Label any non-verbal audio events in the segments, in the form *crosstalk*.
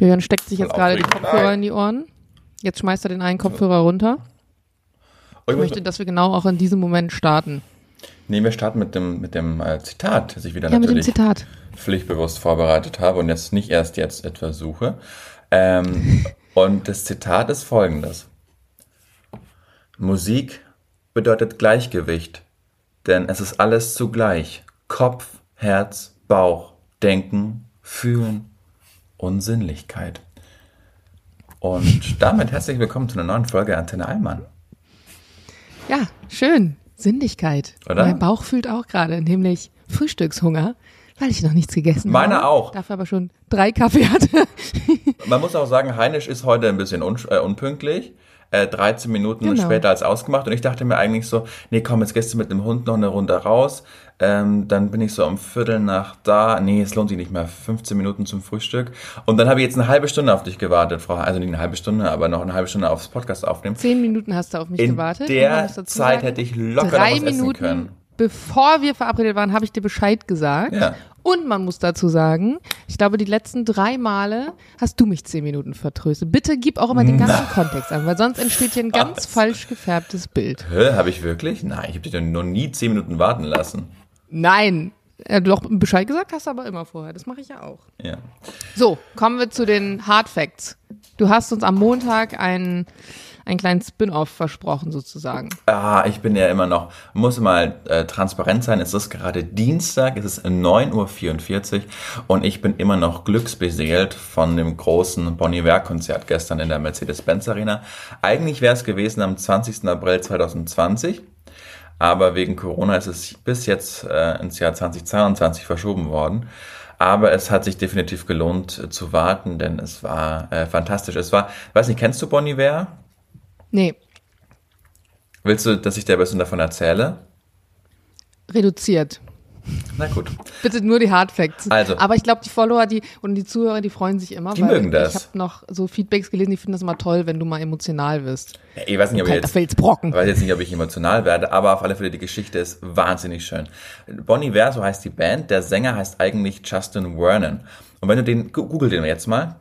Julian steckt sich jetzt gerade die. Kopfhörer in die Ohren. Jetzt schmeißt er den einen Kopfhörer runter. Oh, Ich möchte, dass wir genau auch in diesem Moment starten. nee, wir starten mit dem, mit dem äh, Zitat, das ich wieder Ja, mit dem natürlich Zitat. pflichtbewusst vorbereitet habe und jetzt nicht erst jetzt etwas suche. Ähm, *laughs* und das Zitat ist folgendes. Musik bedeutet Gleichgewicht, denn es ist alles zugleich. Kopf, Herz, Bauch, Denken, Fühlen und Sinnlichkeit. Und damit herzlich willkommen zu einer neuen Folge Antenne Allmann. Ja, schön. Sinnlichkeit. Oder? Mein Bauch fühlt auch gerade, nämlich Frühstückshunger, weil ich noch nichts gegessen habe. Meiner auch. Dafür aber schon drei Kaffee hatte. Man muss auch sagen, Heinisch ist heute ein bisschen un äh, unpünktlich. Äh, 13 Minuten Genau. später als ausgemacht. Und ich dachte mir eigentlich so, nee, komm, jetzt gehst du mit dem Hund noch eine Runde raus. Ähm, dann bin ich so um Viertel nach da. Nee, es lohnt sich nicht mehr. 15 Minuten zum Frühstück. Und dann habe ich jetzt eine halbe Stunde auf dich gewartet, Frau. Also nicht eine halbe Stunde, aber noch eine halbe Stunde aufs Podcast aufnehmen. Zehn Minuten hast du auf mich In gewartet. Man der Zeit hätte ich locker drei noch was essen Minuten können. bevor wir verabredet waren, habe ich dir Bescheid gesagt. Ja. Und man muss dazu sagen, ich glaube, die letzten drei Male hast du mich zehn Minuten vertröstet. Bitte gib auch immer den ganzen Kontext an, weil sonst entsteht hier ein ganz Was? falsch gefärbtes Bild. Hä, habe ich wirklich? Nein, ich habe dich noch nie 10 Minuten warten lassen. Nein. Äh, Du doch Bescheid gesagt hast, aber immer vorher. Das mache ich ja auch. Ja. So, kommen wir zu den Hard Facts. Du hast uns am Montag einen, einen kleinen Spin-off versprochen, sozusagen. Ah, ich bin ja immer noch, muss mal äh, transparent sein, es ist gerade Dienstag, es ist 9.44 Uhr und ich bin immer noch glücksbeseelt von dem großen Bon Iver-Konzert gestern in der Mercedes-Benz Arena. Eigentlich wäre es gewesen am 20. April 2020, aber wegen Corona ist es bis jetzt äh, ins Jahr 2022 verschoben worden. Aber es hat sich definitiv gelohnt äh, zu warten, denn es war äh, fantastisch. Es war, weiß nicht, kennst du Bon Iver? Nee, Willst du, dass ich dir ein bisschen davon erzähle? reduziert. Na gut. Bitte nur die Hard Facts. Also. Aber ich glaube, die Follower die, und die Zuhörer, die freuen sich immer. Die weil mögen das. Ich habe noch so Feedbacks gelesen, die finden das immer toll, wenn du mal emotional wirst. Ja, ich weiß nicht, ob ich jetzt, Felsbrocken. weiß jetzt nicht, ob ich emotional werde, aber auf alle Fälle die Geschichte ist wahnsinnig schön. Bon Iver, so heißt die Band, der Sänger heißt eigentlich Justin Vernon. Und wenn du den, google den jetzt mal,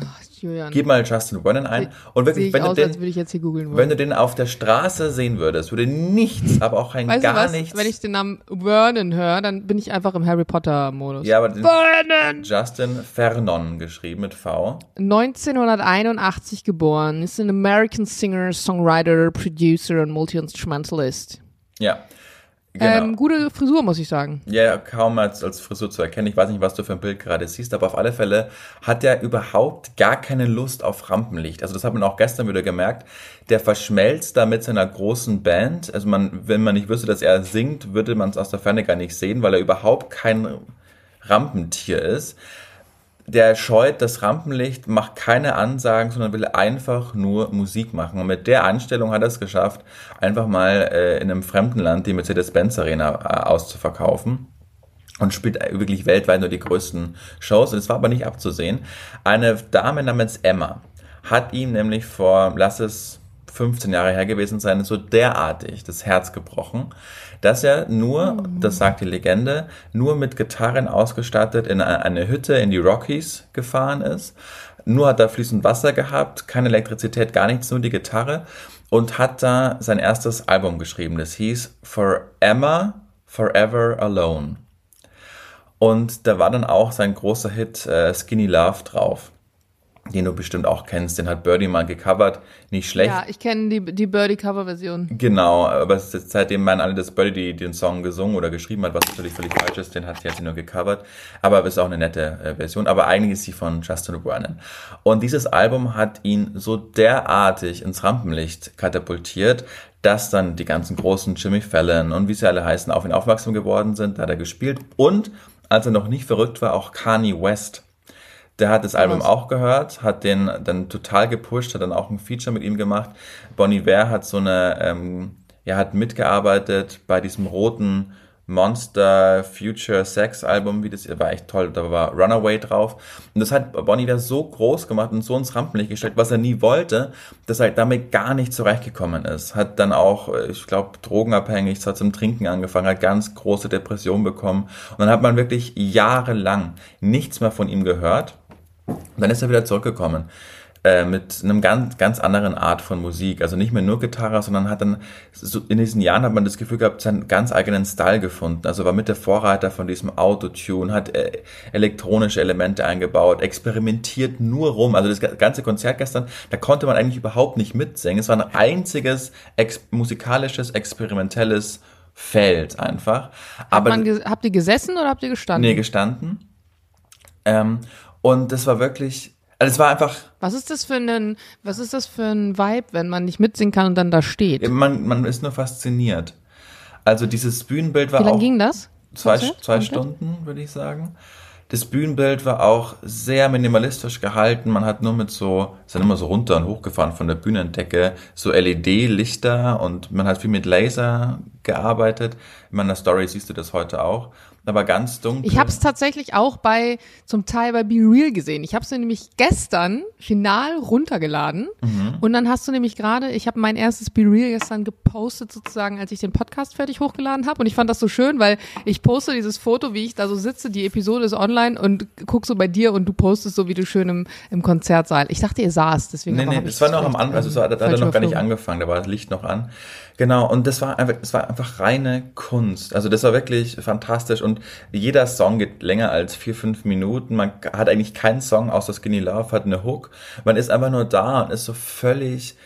Ach, Julian, gib mal Justin Vernon ein und wirklich, ich wenn du aus, als den, wenn du den auf der Straße sehen würdest, würde nichts, aber auch rein Weißt gar du nichts. Wenn ich den Namen Vernon höre, dann bin ich einfach im Harry Potter Modus. ja, aber den Vernon! Justin Vernon geschrieben mit V. 1981 geboren, ist ein American Singer, Songwriter, Producer und Multi-Instrumentalist. Ja. Genau. Ähm, gute Frisur, muss ich sagen. Ja, kaum als, als Frisur zu erkennen. Ich weiß nicht, was du für ein Bild gerade siehst, aber auf alle Fälle hat er überhaupt gar keine Lust auf Rampenlicht. Also das hat man auch gestern wieder gemerkt. Der verschmelzt da mit seiner großen Band. Also man, wenn man nicht wüsste, dass er singt, würde man es aus der Ferne gar nicht sehen, weil er überhaupt kein Rampentier ist. Der scheut das Rampenlicht, macht keine Ansagen, sondern will einfach nur Musik machen. Und mit der Einstellung hat er es geschafft, einfach mal äh, in einem fremden Land die Mercedes-Benz Arena äh, auszuverkaufen. Und spielt wirklich weltweit nur die größten Shows. Und es war aber nicht abzusehen. Eine Dame namens Emma hat ihm nämlich vor, lass es 15 Jahre her gewesen sein, so derartig das Herz gebrochen, dass er nur, das sagt die Legende, nur mit Gitarren ausgestattet in eine eine Hütte in die Rockies gefahren ist. Nur hat er fließend Wasser gehabt, keine Elektrizität, gar nichts, nur die Gitarre und hat da sein erstes Album geschrieben. Das hieß For Emma Forever Alone. Und da war dann auch sein großer Hit äh, Skinny Love drauf, den du bestimmt auch kennst. Den hat Birdie mal gecovert. Nicht schlecht. Ja, ich kenne die, die Birdie-Cover-Version. Genau, aber seitdem meinen alle, dass Birdie die, den Song gesungen oder geschrieben hat, was natürlich völlig falsch ist, den hat sie jetzt nur gecovert. Aber es ist auch eine nette äh, Version. Aber eigentlich ist sie von Justin Vernon. Und dieses Album hat ihn so derartig ins Rampenlicht katapultiert, dass dann die ganzen großen Jimmy Fallon und wie sie alle heißen, auf ihn aufmerksam geworden sind. Da hat er gespielt. Und als er noch nicht verrückt war, auch Kanye West. Der hat das Album Was? auch gehört, hat den dann total gepusht, hat dann auch ein Feature mit ihm gemacht. Bon Iver hat so eine, ähm, ja, hat mitgearbeitet bei diesem roten Monster Future Sex Album, wie das war echt toll, da war Runaway drauf. Und das hat Bon Iver so groß gemacht und so ins Rampenlicht gestellt, was er nie wollte, dass er halt damit gar nicht zurechtgekommen ist. Hat dann auch, äh, ich glaube, drogenabhängig, hat zum Trinken angefangen, hat ganz große Depressionen bekommen. Und dann hat man wirklich jahrelang nichts mehr von ihm gehört. Und dann ist er wieder zurückgekommen äh, mit einem ganz, ganz anderen Art von Musik. Also nicht mehr nur Gitarre, sondern hat dann, so in diesen Jahren hat man das Gefühl gehabt, seinen ganz eigenen Style gefunden. Also war mit der Vorreiter von diesem Autotune, hat äh, elektronische Elemente eingebaut, experimentiert nur rum. Also das ganze Konzert gestern, da konnte man eigentlich überhaupt nicht mitsingen. Es war ein einziges ex musikalisches, experimentelles Feld einfach. Aber habt ihr gesessen oder habt ihr gestanden? Nee, gestanden. Ähm, und das war wirklich, also es war einfach. Was ist das für ein, was ist das für ein Vibe, wenn man nicht mitsingen kann und dann da steht? Man, man ist nur fasziniert. Also dieses Bühnenbild war Wie lange auch ging das? zwei, zwei Stunden, würde ich sagen. Das Bühnenbild war auch sehr minimalistisch gehalten. Man hat nur mit so, ist dann immer so runter und hochgefahren von der Bühnendecke, so LED-Lichter und man hat viel mit Laser gearbeitet. In meiner Story siehst du das heute auch aber ganz dunkel. Ich habe es tatsächlich auch bei zum Teil bei Be Real gesehen. Ich habe es nämlich gestern final runtergeladen mhm. und dann hast du nämlich gerade, ich habe mein erstes Be Real gestern gepostet sozusagen, als ich den Podcast fertig hochgeladen habe und ich fand das so schön, weil ich poste dieses Foto, wie ich da so sitze, die Episode ist online und guck so bei dir und du postest so, wie du schön im, im Konzertsaal. Ich dachte, ihr saßt, deswegen. Nee, nee, das war noch am Anfang, also es war, da hat er noch gar nicht angefangen, da war das Licht noch an. Genau, und das war einfach, das war einfach reine Kunst. Also das war wirklich fantastisch und jeder Song geht länger als vier, fünf Minuten. Man hat eigentlich keinen Song außer Skinny Love, hat eine Hook. Man ist einfach nur da und ist so völlig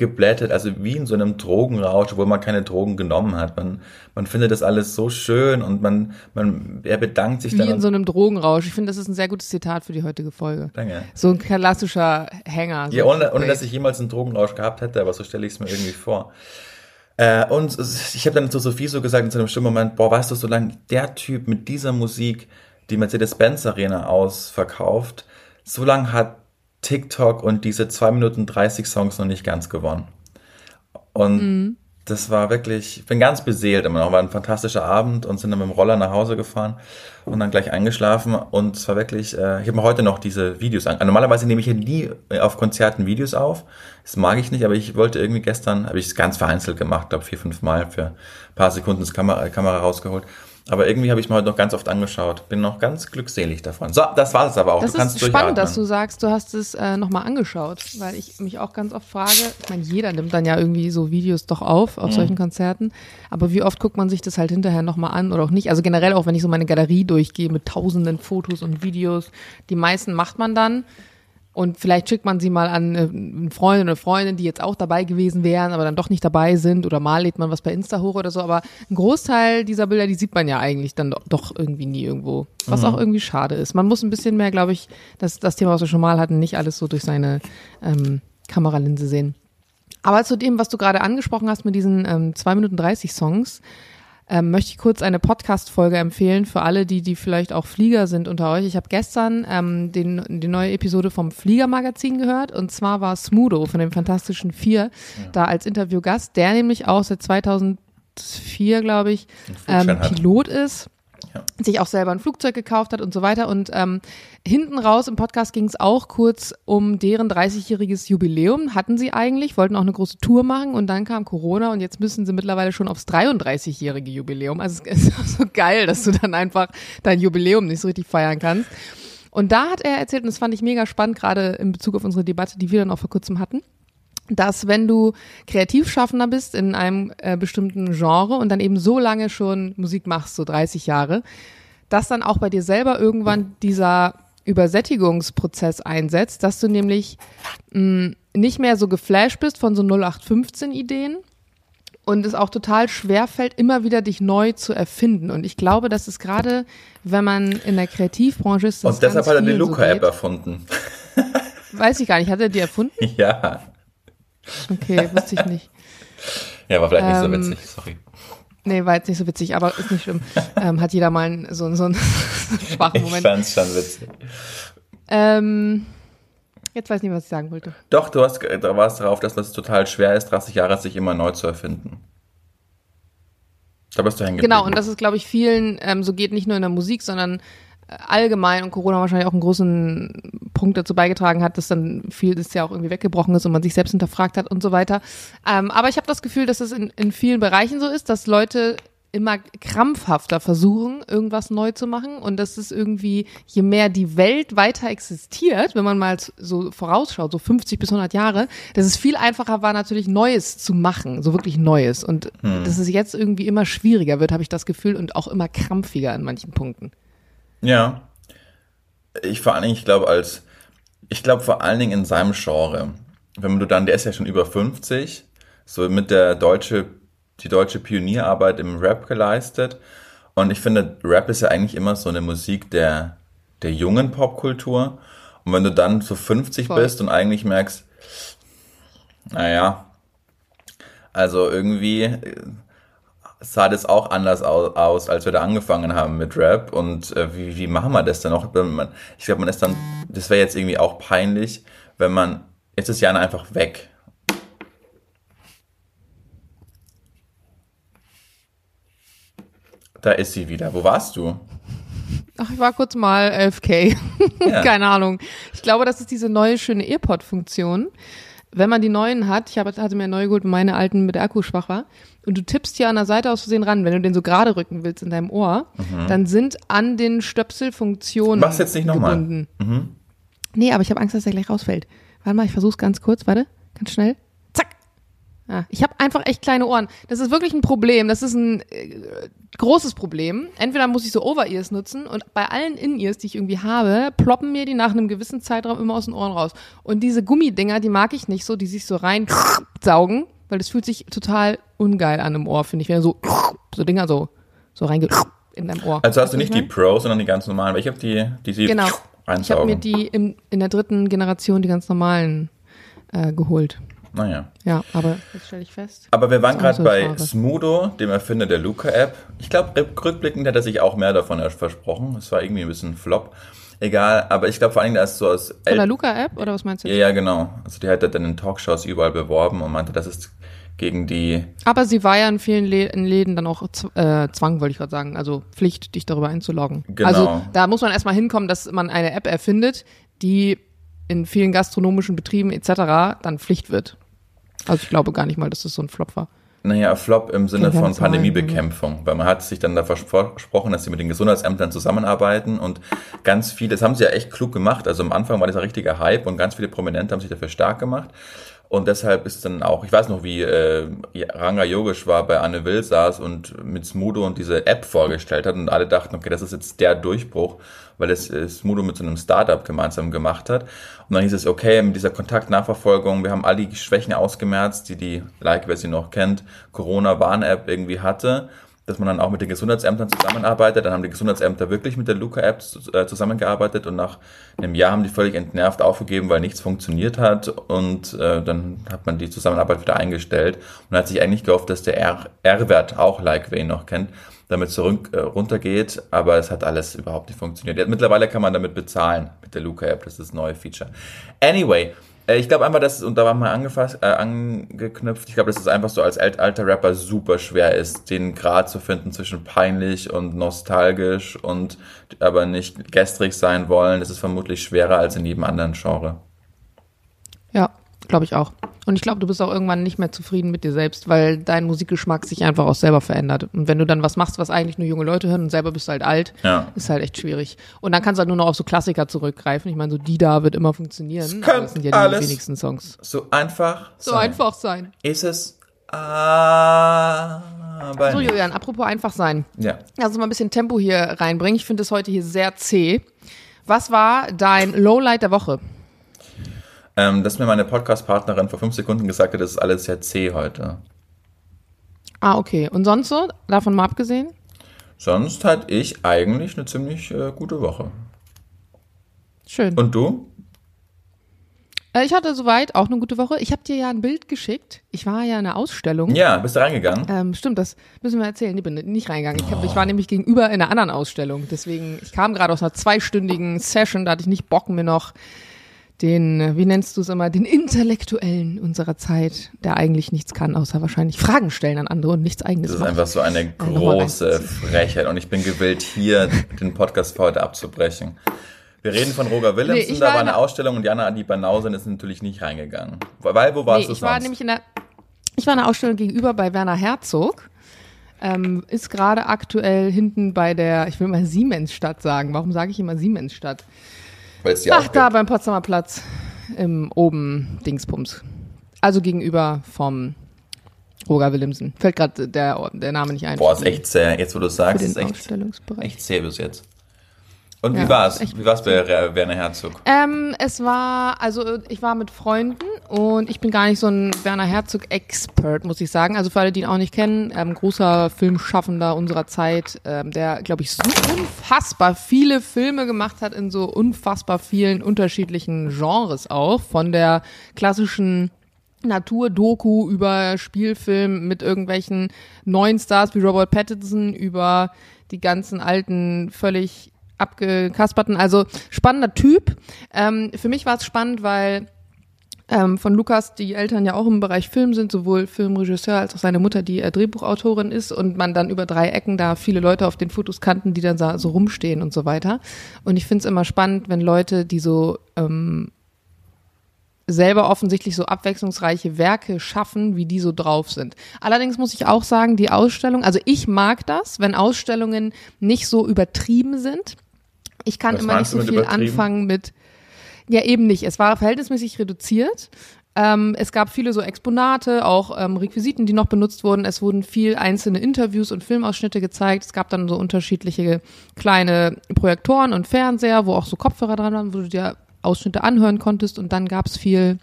geblättet, also wie in so einem Drogenrausch, obwohl man keine Drogen genommen hat. Man, man findet das alles so schön und man, man, er bedankt sich wie dann. Wie in so einem Drogenrausch. Ich finde, das ist ein sehr gutes Zitat für die heutige Folge. Danke. So ein klassischer Hänger. So ja, ohne, ohne dass ich jemals einen Drogenrausch gehabt hätte, aber so stelle ich es mir irgendwie vor. Äh, und ich habe dann zu Sophie so gesagt in so einem bestimmten Moment, boah, weißt du, solange der Typ mit dieser Musik die Mercedes-Benz Arena ausverkauft, solange hat TikTok und diese 2 Minuten 30 Songs noch nicht ganz gewonnen. Und mhm das war wirklich, ich bin ganz beseelt immer noch. War ein fantastischer Abend und sind dann mit dem Roller nach Hause gefahren und dann gleich eingeschlafen. Und es war wirklich, äh, ich habe mir heute noch diese Videos an. Normalerweise nehme ich ja nie auf Konzerten Videos auf. Das mag ich nicht, aber ich wollte irgendwie gestern, habe ich es ganz vereinzelt gemacht, glaube vier, fünf Mal für ein paar Sekunden das Kamera, Kamera rausgeholt. Aber irgendwie habe ich mir heute noch ganz oft angeschaut. Bin noch ganz glückselig davon. So, das war es aber auch. Das du ist spannend, dass du sagst, du hast es äh, nochmal angeschaut, weil ich mich auch ganz oft frage, ich meine, jeder nimmt dann ja irgendwie so Videos doch auf, auf mhm. solchen Konzerten, aber wie oft guckt man sich das halt hinterher nochmal an oder auch nicht? Also generell auch, wenn ich so meine Galerie durchgehe mit tausenden Fotos und Videos, die meisten macht man dann, und vielleicht schickt man sie mal an äh, einen Freund oder Freundin, die jetzt auch dabei gewesen wären, aber dann doch nicht dabei sind. Oder mal lädt man was bei Insta hoch oder so. Aber ein Großteil dieser Bilder, die sieht man ja eigentlich dann doch irgendwie nie irgendwo. Was mhm. auch irgendwie schade ist. Man muss ein bisschen mehr, glaube ich, das, das Thema, was wir schon mal hatten, nicht alles so durch seine ähm, Kameralinse sehen. Aber zu dem, was du gerade angesprochen hast mit diesen ähm, 2 Minuten 30 Songs, ähm, möchte ich kurz eine Podcast-Folge empfehlen für alle, die, die vielleicht auch Flieger sind unter euch. Ich habe gestern ähm, den, die neue Episode vom Fliegermagazin gehört und zwar war Smudo von dem Fantastischen Vier ja. da als Interviewgast, der nämlich auch seit 2004, glaube ich, ähm, Pilot ist ja. sich auch selber ein Flugzeug gekauft hat und so weiter. Und ähm, hinten raus im Podcast ging es auch kurz um deren 30-jähriges Jubiläum. Hatten sie eigentlich, wollten auch eine große Tour machen und dann kam Corona und jetzt müssen sie mittlerweile schon aufs 33-jährige Jubiläum. Also es *laughs* ist auch so geil, dass du dann einfach dein Jubiläum nicht so richtig feiern kannst. Und da hat er erzählt, und das fand ich mega spannend, gerade in Bezug auf unsere Debatte, die wir dann auch vor kurzem hatten, dass wenn du Kreativschaffender bist in einem äh, bestimmten Genre und dann eben so lange schon Musik machst, so 30 Jahre, dass dann auch bei dir selber irgendwann dieser Übersättigungsprozess einsetzt, dass du nämlich mh, nicht mehr so geflasht bist von so 0815 Ideen und es auch total schwer fällt, immer wieder dich neu zu erfinden. Und ich glaube, dass es gerade, wenn man in der Kreativbranche ist, und deshalb hat er die Luca-App so erfunden. Weiß ich gar nicht. Hat er die erfunden? *laughs* Ja. Okay, wusste ich nicht. *laughs* Ja, war vielleicht nicht ähm, so witzig, sorry. Nee, war jetzt nicht so witzig, aber ist nicht schlimm. *laughs* ähm, hat jeder mal so, so einen *laughs* schwachen Moment. Ich fand's schon witzig. Ähm, jetzt weiß ich nicht, was ich sagen wollte. Doch, du hast, da warst darauf, dass es total schwer ist, 30 Jahre sich immer neu zu erfinden. Da bist du hängen Genau, und das ist, glaube ich, vielen ähm, so geht, nicht nur in der Musik, sondern allgemein und Corona wahrscheinlich auch einen großen Punkt dazu beigetragen hat, dass dann viel das ja auch irgendwie weggebrochen ist und man sich selbst hinterfragt hat und so weiter. Ähm, aber ich habe das Gefühl, dass es in, in vielen Bereichen so ist, dass Leute immer krampfhafter versuchen, irgendwas neu zu machen. Und das ist irgendwie, je mehr die Welt weiter existiert, wenn man mal so vorausschaut, so 50 bis 100 Jahre, dass es viel einfacher war, natürlich Neues zu machen, so wirklich Neues. Und hm. dass es jetzt irgendwie immer schwieriger wird, habe ich das Gefühl, und auch immer krampfiger an manchen Punkten. Ja. Ich vor allen Dingen, ich glaube, als, ich glaube vor allen Dingen in seinem Genre, wenn du dann, der ist ja schon über 50, so mit der deutsche die deutsche Pionierarbeit im Rap geleistet. Und ich finde, Rap ist ja eigentlich immer so eine Musik der, der jungen Popkultur. Und wenn du dann so 50 Voll. bist und eigentlich merkst, naja, also irgendwie äh, sah das auch anders aus, als wir da angefangen haben mit Rap. Und äh, wie, wie machen wir das dann noch? Ich glaube, man ist dann, das wäre jetzt irgendwie auch peinlich, wenn man, jetzt ist Jan einfach weg. Da ist sie wieder. Wo warst du? Ach, ich war kurz mal 11K. Ja. *laughs* Keine Ahnung. Ich glaube, das ist diese neue schöne Earpod-Funktion. Wenn man die neuen hat, ich hab, hatte mir neue geholt, meine alten mit der Akku schwach war, und du tippst hier an der Seite aus Versehen ran, wenn du den so gerade rücken willst in deinem Ohr, mhm. dann sind an den Stöpselfunktionen Mach's jetzt nicht nochmal. Mhm. Nee, aber ich habe Angst, dass der gleich rausfällt. Warte mal, ich versuch's ganz kurz, warte, ganz schnell. Ja, ich habe einfach echt kleine Ohren. Das ist wirklich ein Problem. Das ist ein äh, großes Problem. Entweder muss ich so Over-Ears nutzen und bei allen In-Ears, die ich irgendwie habe, ploppen mir die nach einem gewissen Zeitraum immer aus den Ohren raus. Und diese Gummidinger, die mag ich nicht so, die sich so rein *laughs* saugen, weil das fühlt sich total ungeil an im Ohr, finde ich. Wenn so, *laughs* so Dinger so, so reinge *laughs* in deinem Ohr. Also hast du nicht die Pro, sondern die ganz normalen. Weil ich habe die, die sie genau. Ich habe mir die im, in der dritten Generation, die ganz normalen, äh, geholt. Naja. Ja, aber jetzt stelle ich fest. Aber wir waren gerade bei Frage. Smudo, dem Erfinder der Luca-App. Ich glaube, rückblickend hat er sich auch mehr davon versprochen. Es war irgendwie ein bisschen Flop. Egal, aber ich glaube vor allem, dass so aus... Von der Luca-App oder was meinst du? Ja, ja, genau. Also die hat er dann in Talkshows überall beworben und meinte, das ist gegen die... Aber sie war ja in vielen Läden dann auch äh, Zwang, wollte ich gerade sagen. Also Pflicht, dich darüber einzuloggen. Genau. Also da muss man erstmal hinkommen, dass man eine App erfindet, die in vielen gastronomischen Betrieben etc. dann Pflicht wird. Also ich glaube gar nicht mal, dass das so ein Flop war. Naja, Flop im Sinne von Pandemiebekämpfung, weil man hat sich dann da versprochen, dass sie mit den Gesundheitsämtern zusammenarbeiten und ganz viele, das haben sie ja echt klug gemacht, also am Anfang war das ein richtiger Hype und ganz viele Prominente haben sich dafür stark gemacht und deshalb ist dann auch, ich weiß noch, wie äh, Ranga Yogesh war bei Anne Will saß und mit Smudo und diese App vorgestellt hat und alle dachten, okay, das ist jetzt der Durchbruch, weil es äh, Smudo mit so einem Startup gemeinsam gemacht hat. Und dann hieß es, okay, mit dieser Kontaktnachverfolgung, wir haben all die Schwächen ausgemerzt, die die, like, wer sie noch kennt, Corona-Warn-App irgendwie hatte dass man dann auch mit den Gesundheitsämtern zusammenarbeitet. Dann haben die Gesundheitsämter wirklich mit der Luca-App äh, zusammengearbeitet und nach einem Jahr haben die völlig entnervt aufgegeben, weil nichts funktioniert hat und äh, dann hat man die Zusammenarbeit wieder eingestellt und hat sich eigentlich gehofft, dass der R-Wert auch Like Way noch kennt, damit zurück äh, runtergeht, aber es hat alles überhaupt nicht funktioniert. Mittlerweile kann man damit bezahlen mit der Luca-App, das ist das neue Feature. Anyway, ich glaube einfach, dass es, und da war mal angefasst, äh, angeknüpft, ich glaube, dass es einfach so als alter Rapper super schwer ist, den Grad zu finden zwischen peinlich und nostalgisch und aber nicht gestrig sein wollen. Das ist vermutlich schwerer als in jedem anderen Genre. Glaube ich auch. Und ich glaube, du bist auch irgendwann nicht mehr zufrieden mit dir selbst, weil dein Musikgeschmack sich einfach auch selber verändert. Und wenn du dann was machst, was eigentlich nur junge Leute hören und selber bist du halt alt, ja. ist halt echt schwierig. Und dann kannst du halt nur noch auf so Klassiker zurückgreifen. Ich meine, so die da wird immer funktionieren. Es aber das sind ja die wenigsten Songs. So einfach So sein. einfach sein. Ist es aber so, Julian, apropos einfach sein. Ja. Also mal ein bisschen Tempo hier reinbringen. Ich finde es heute hier sehr zäh. Was war dein Lowlight der Woche? Ähm, dass mir meine Podcast-Partnerin vor fünf Sekunden gesagt hat, das ist alles sehr zäh heute. Ah, okay. Und sonst so? Davon mal abgesehen? Sonst hatte ich eigentlich eine ziemlich äh, gute Woche. Schön. Und du? Äh, ich hatte soweit auch eine gute Woche. Ich habe dir ja ein Bild geschickt. Ich war ja in einer Ausstellung. Ja, bist du reingegangen? Ähm, stimmt, das müssen wir erzählen. Ich bin nicht reingegangen. Ich, hab, ich war nämlich gegenüber in einer anderen Ausstellung. Deswegen, ich kam gerade aus einer zweistündigen Session. Da hatte ich nicht Bock, mir noch den, wie nennst du es immer, den Intellektuellen unserer Zeit, der eigentlich nichts kann, außer wahrscheinlich Fragen stellen an andere und nichts eigenes. Das ist macht. einfach so eine große Frechheit und ich bin gewillt, hier den Podcast für heute abzubrechen. Wir reden von Roger Willemsen, nee, da war eine Ausstellung und Jana Adi Banausen ist natürlich nicht reingegangen. Weil, wo warst nee, du ich sonst? War nämlich in der, ich war in der Ausstellung gegenüber bei Werner Herzog ähm, ist gerade aktuell hinten bei der, ich will mal Siemensstadt sagen. Warum sage ich immer Siemensstadt? Weil es die Ach, da gibt. beim Potsdamer Platz im oben Dingsbums. Also gegenüber vom Roger Willemsen. Fällt gerade der, der Name nicht ein. Boah, ist echt sehr, jetzt wo du sagst, ist echt, echt sehr bis jetzt. Und Ja, wie war's? Wie war's bei Werner Herzog? Ähm, es war, also ich war mit Freunden und ich bin gar nicht so ein Werner Herzog-Expert, muss ich sagen. Also für alle, die ihn auch nicht kennen, ähm, großer Filmschaffender unserer Zeit, ähm, der, glaube ich, so unfassbar viele Filme gemacht hat in so unfassbar vielen unterschiedlichen Genres auch. Von der klassischen Natur-Doku über Spielfilm mit irgendwelchen neuen Stars wie Robert Pattinson über die ganzen alten, völlig abgekasperten. Also spannender Typ. Ähm, für mich war es spannend, weil ähm, von Lukas die Eltern ja auch im Bereich Film sind, sowohl Filmregisseur als auch seine Mutter, die äh, Drehbuchautorin ist und man dann über drei Ecken da viele Leute auf den Fotos kannten, die dann so, so rumstehen und so weiter. Und ich finde es immer spannend, wenn Leute, die so ähm, selber offensichtlich so abwechslungsreiche Werke schaffen, wie die so drauf sind. Allerdings muss ich auch sagen, die Ausstellung, also ich mag das, wenn Ausstellungen nicht so übertrieben sind. Ich kann Was immer nicht so viel anfangen mit, ja eben nicht. Es war verhältnismäßig reduziert. Ähm, es gab viele so Exponate, auch ähm, Requisiten, die noch benutzt wurden. Es wurden viel einzelne Interviews und Filmausschnitte gezeigt. Es gab dann so unterschiedliche kleine Projektoren und Fernseher, wo auch so Kopfhörer dran waren, wo du dir Ausschnitte anhören konntest. Und dann gab es viel,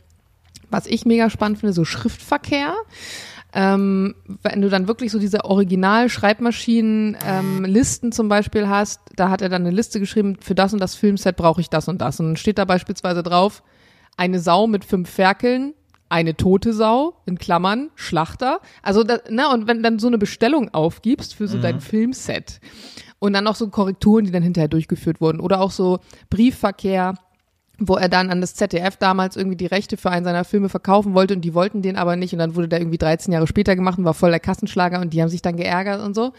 was ich mega spannend finde, so Schriftverkehr. Ähm, wenn du dann wirklich so diese Original-Schreibmaschinen-Listen zum Beispiel hast, da hat er dann eine Liste geschrieben, für das und das Filmset brauche ich das und das. Und dann steht da beispielsweise drauf, eine Sau mit fünf Ferkeln, eine tote Sau, in Klammern, Schlachter. Also, da, ne, und wenn dann so eine Bestellung aufgibst für so dein Filmset und dann noch so Korrekturen, die dann hinterher durchgeführt wurden oder auch so Briefverkehr, wo er dann an das ZDF damals irgendwie die Rechte für einen seiner Filme verkaufen wollte und die wollten den aber nicht und dann wurde der irgendwie 13 Jahre später gemacht und war voll der Kassenschlager und die haben sich dann geärgert und so.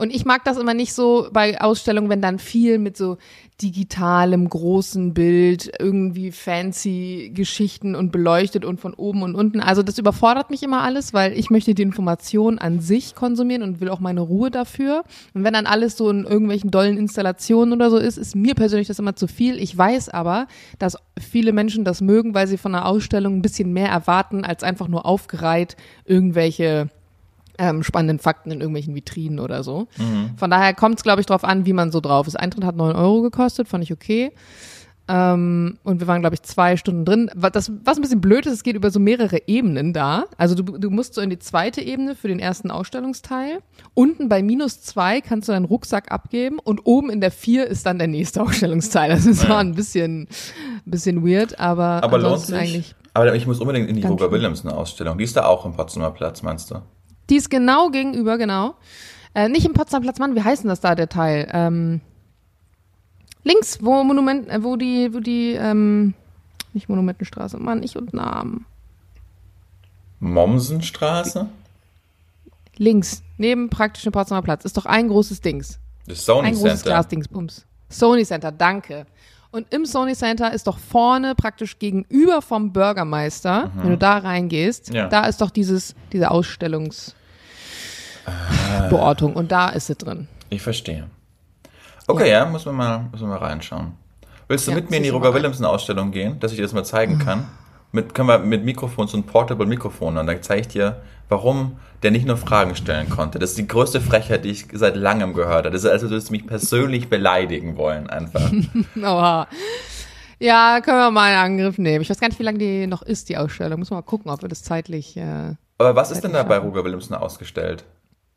Und ich mag das immer nicht so bei Ausstellungen, wenn dann viel mit so digitalem großen Bild, irgendwie fancy Geschichten und beleuchtet und von oben und unten. Also das überfordert mich immer alles, weil ich möchte die Information an sich konsumieren und will auch meine Ruhe dafür. Und wenn dann alles so in irgendwelchen dollen Installationen oder so ist, ist mir persönlich das immer zu viel. Ich weiß aber, dass viele Menschen das mögen, weil sie von einer Ausstellung ein bisschen mehr erwarten, als einfach nur aufgereiht irgendwelche ähm, spannenden Fakten in irgendwelchen Vitrinen oder so. Von daher kommt es, glaube ich, drauf an, wie man so drauf ist. Eintritt hat 9 Euro gekostet, fand ich okay. Ähm, und wir waren, glaube ich, zwei Stunden drin. Was, das, was ein bisschen blöd ist, es geht über so mehrere Ebenen da. Also du, du musst so in die zweite Ebene für den ersten Ausstellungsteil. Unten bei minus zwei kannst du deinen Rucksack abgeben und oben in der vier ist dann der nächste *laughs* Ausstellungsteil. Das ist Ja. war ein bisschen, bisschen weird, aber, Aber ansonsten eigentlich. Aber ich muss unbedingt in die Roger schön. Williamson-Ausstellung. Die ist da auch im Potsdamer Platz, meinst du? Die ist genau gegenüber, genau. Äh, nicht im Potsdamer Platz, Mann, wie heißt denn das da, der Teil? Ähm, links, wo Monument, äh, wo die, wo die, ähm, nicht Monumentenstraße, Mann, ich und Namen. Mommsenstraße? Links, neben praktisch dem Potsdamer Platz, ist doch ein großes Dings. Das Sony Ein großes Center. Glasdingsbums. Sony Center, danke. Und im Sony Center ist doch vorne praktisch gegenüber vom Bürgermeister, wenn du da reingehst, Mhm. Ja. da ist doch dieses, diese Ausstellungsbeortung und da ist sie drin. Ich verstehe. Okay, ja, muss man mal, muss man mal reinschauen. Willst du Ja, mit mir in die Roger. Williamson-Ausstellung gehen, dass ich dir das mal zeigen kann? Mit, können wir mit Mikrofon, so ein Portable-Mikrofon, und dann zeige ich dir, warum der nicht nur Fragen stellen konnte. Das ist die größte Frechheit, die ich seit langem gehört habe. Das ist, als würdest du mich persönlich beleidigen wollen, einfach. *laughs* Oha. Ja, können wir mal einen Angriff nehmen. Ich weiß gar nicht, wie lange die noch ist, die Ausstellung. Muss mal gucken, ob wir das zeitlich. Äh Aber was ist denn da bei. Roger Williamson ausgestellt?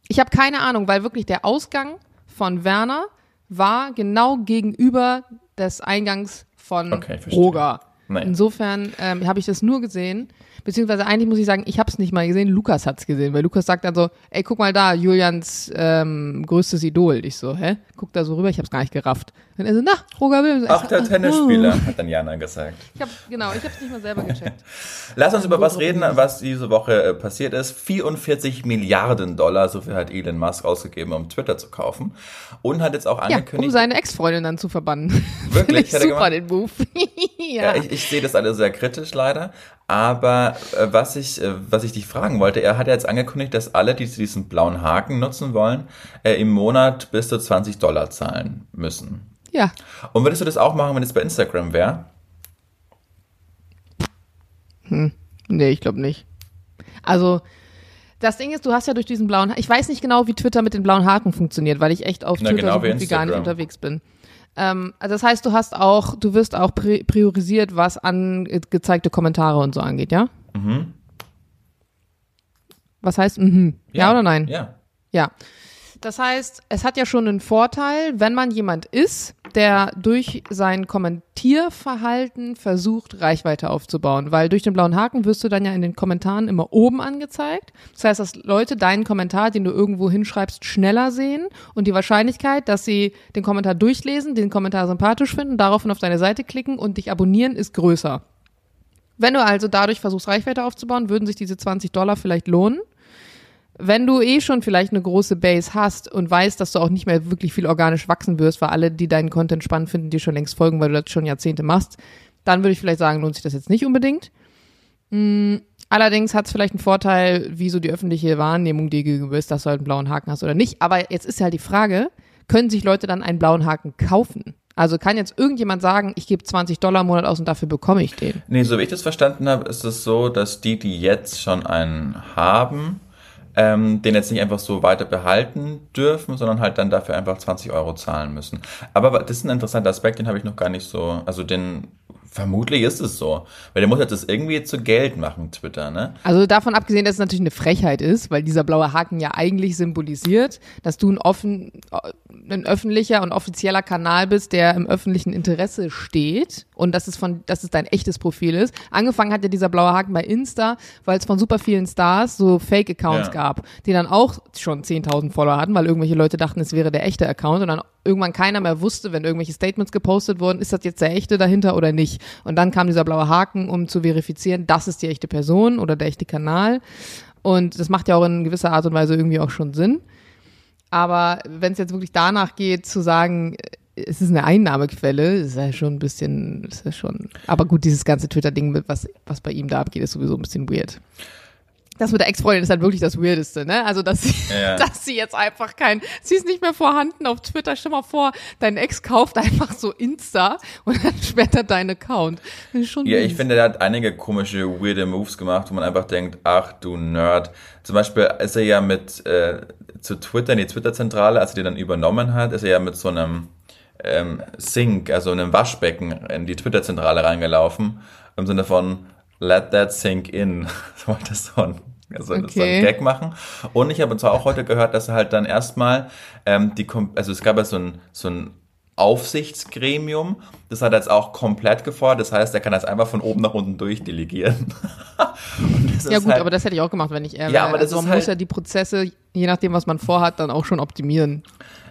Ich habe keine Ahnung, weil wirklich der Ausgang von Werner war genau gegenüber des Eingangs von Okay. Roger. Insofern ähm, habe ich das nur gesehen. Beziehungsweise eigentlich muss ich sagen, ich habe es nicht mal gesehen, Lukas hat's gesehen, weil Lukas sagt dann so, ey, guck mal da, Julians ähm, größtes Idol. Ich so, hä? Guck da so rüber, ich hab's gar nicht gerafft. Und er so, na, Roger Williams. Ach, der so, Tennisspieler, hat dann Jana gesagt. Ich hab, genau, ich hab's nicht mal selber gecheckt. *laughs* Lass uns über was reden, was diese Woche äh, passiert ist. 44 Milliarden Dollar, so viel hat Elon Musk ausgegeben, um Twitter zu kaufen. Und hat jetzt auch Ja, um angekündigt, seine Ex-Freundin dann zu verbannen. Wirklich? *laughs* Ich Hat er super, den Move. *laughs* ja. Ja, ich, ich sehe das alles sehr kritisch leider. Aber äh, was, ich, äh, was ich dich fragen wollte, er hat ja jetzt angekündigt, dass alle, die diesen blauen Haken nutzen wollen, äh, im Monat bis zu 20 Dollar zahlen müssen. Ja. Und würdest du das auch machen, wenn es bei Instagram wäre? Hm. Nee, ich glaube nicht. Also, das Ding ist, du hast ja durch diesen blauen, ich weiß nicht genau, wie Twitter mit den blauen Haken funktioniert, weil ich echt auf Na, Twitter genau so gut wie gar nicht unterwegs bin. Ähm, also das heißt, du hast auch, du wirst auch pri- priorisiert, was angezeigte Kommentare und so angeht, ja? Mhm. Was heißt, mhm. Ja, oder nein? Ja. Ja. Das heißt, es hat ja schon einen Vorteil, wenn man jemand ist, der durch sein Kommentierverhalten versucht, Reichweite aufzubauen. Weil durch den blauen Haken wirst du dann ja in den Kommentaren immer oben angezeigt. Das heißt, dass Leute deinen Kommentar, den du irgendwo hinschreibst, schneller sehen und die Wahrscheinlichkeit, dass sie den Kommentar durchlesen, den Kommentar sympathisch finden, daraufhin auf deine Seite klicken und dich abonnieren, ist größer. Wenn du also dadurch versuchst, Reichweite aufzubauen, würden sich diese 20 Dollar vielleicht lohnen wenn du eh schon vielleicht eine große Base hast und weißt, dass du auch nicht mehr wirklich viel organisch wachsen wirst, weil alle, die deinen Content spannend finden, dir schon längst folgen, weil du das schon Jahrzehnte machst, dann würde ich vielleicht sagen, lohnt sich das jetzt nicht unbedingt. Mm, Allerdings hat es vielleicht einen Vorteil, wie so die öffentliche Wahrnehmung dir gegenüber ist, dass du halt einen blauen Haken hast oder nicht. Aber jetzt ist halt die Frage, können sich Leute dann einen blauen Haken kaufen? Also kann jetzt irgendjemand sagen, ich gebe 20 Dollar im Monat aus und dafür bekomme ich den? Nee, so wie ich das verstanden habe, ist es so, dass die, die jetzt schon einen haben, ähm, den jetzt nicht einfach so weiter behalten dürfen, sondern halt dann dafür einfach 20 Euro zahlen müssen. Aber das ist ein interessanter Aspekt, den habe ich noch gar nicht so, also den, vermutlich ist es so. Weil der muss jetzt das irgendwie zu Geld machen, Twitter, ne? Also davon abgesehen, dass es natürlich eine Frechheit ist, weil dieser blaue Haken ja eigentlich symbolisiert, dass du ein, offen, ein öffentlicher und offizieller Kanal bist, der im öffentlichen Interesse steht und dass es von, dass es dein echtes Profil ist. Angefangen hat ja dieser blaue Haken bei Insta, weil es von super vielen Stars so Fake-Accounts Ja. gab, die dann auch schon 10.000 Follower hatten, weil irgendwelche Leute dachten, es wäre der echte Account und dann irgendwann keiner mehr wusste, wenn irgendwelche Statements gepostet wurden, ist das jetzt der echte dahinter oder nicht. Und dann kam dieser blaue Haken, um zu verifizieren, das ist die echte Person oder der echte Kanal. Und das macht ja auch in gewisser Art und Weise irgendwie auch schon Sinn. Aber wenn es jetzt wirklich danach geht, zu sagen, es ist eine Einnahmequelle, ist ja schon ein bisschen, ist ja schon. Aber gut, dieses ganze Twitter-Ding, was, was bei ihm da abgeht, ist sowieso ein bisschen weird. Das mit der Ex-Freundin ist halt wirklich das Weirdeste, ne? Also, dass sie, Ja. *laughs* dass sie jetzt einfach kein, sie ist nicht mehr vorhanden auf Twitter. Stell mal vor, dein Ex kauft einfach so Insta und dann sperrt er deinen Account. Das ist schon Ja, mies. ich finde, er hat einige komische, weirde Moves gemacht, wo man einfach denkt, ach du Nerd. Zum Beispiel ist er ja mit äh, zu Twitter, in die Twitter-Zentrale, als er die dann übernommen hat, ist er ja mit so einem ähm, Sink, also einem Waschbecken in die Twitter-Zentrale reingelaufen. Im Sinne von Let that sink in. *laughs* So wollte das so ein, also so Okay. ein Gag machen. Und ich habe zwar auch heute gehört, dass er halt dann erstmal ähm, die, also es gab ja so ein, so ein Aufsichtsgremium, das hat er jetzt auch komplett gefordert. Das heißt, er kann das einfach von oben nach unten durchdelegieren. *laughs* Das ja gut, halt, aber das hätte ich auch gemacht, wenn ich er Ja, wäre. aber das also man ist muss halt- ja die Prozesse, je nachdem, was man vorhat, dann auch schon optimieren.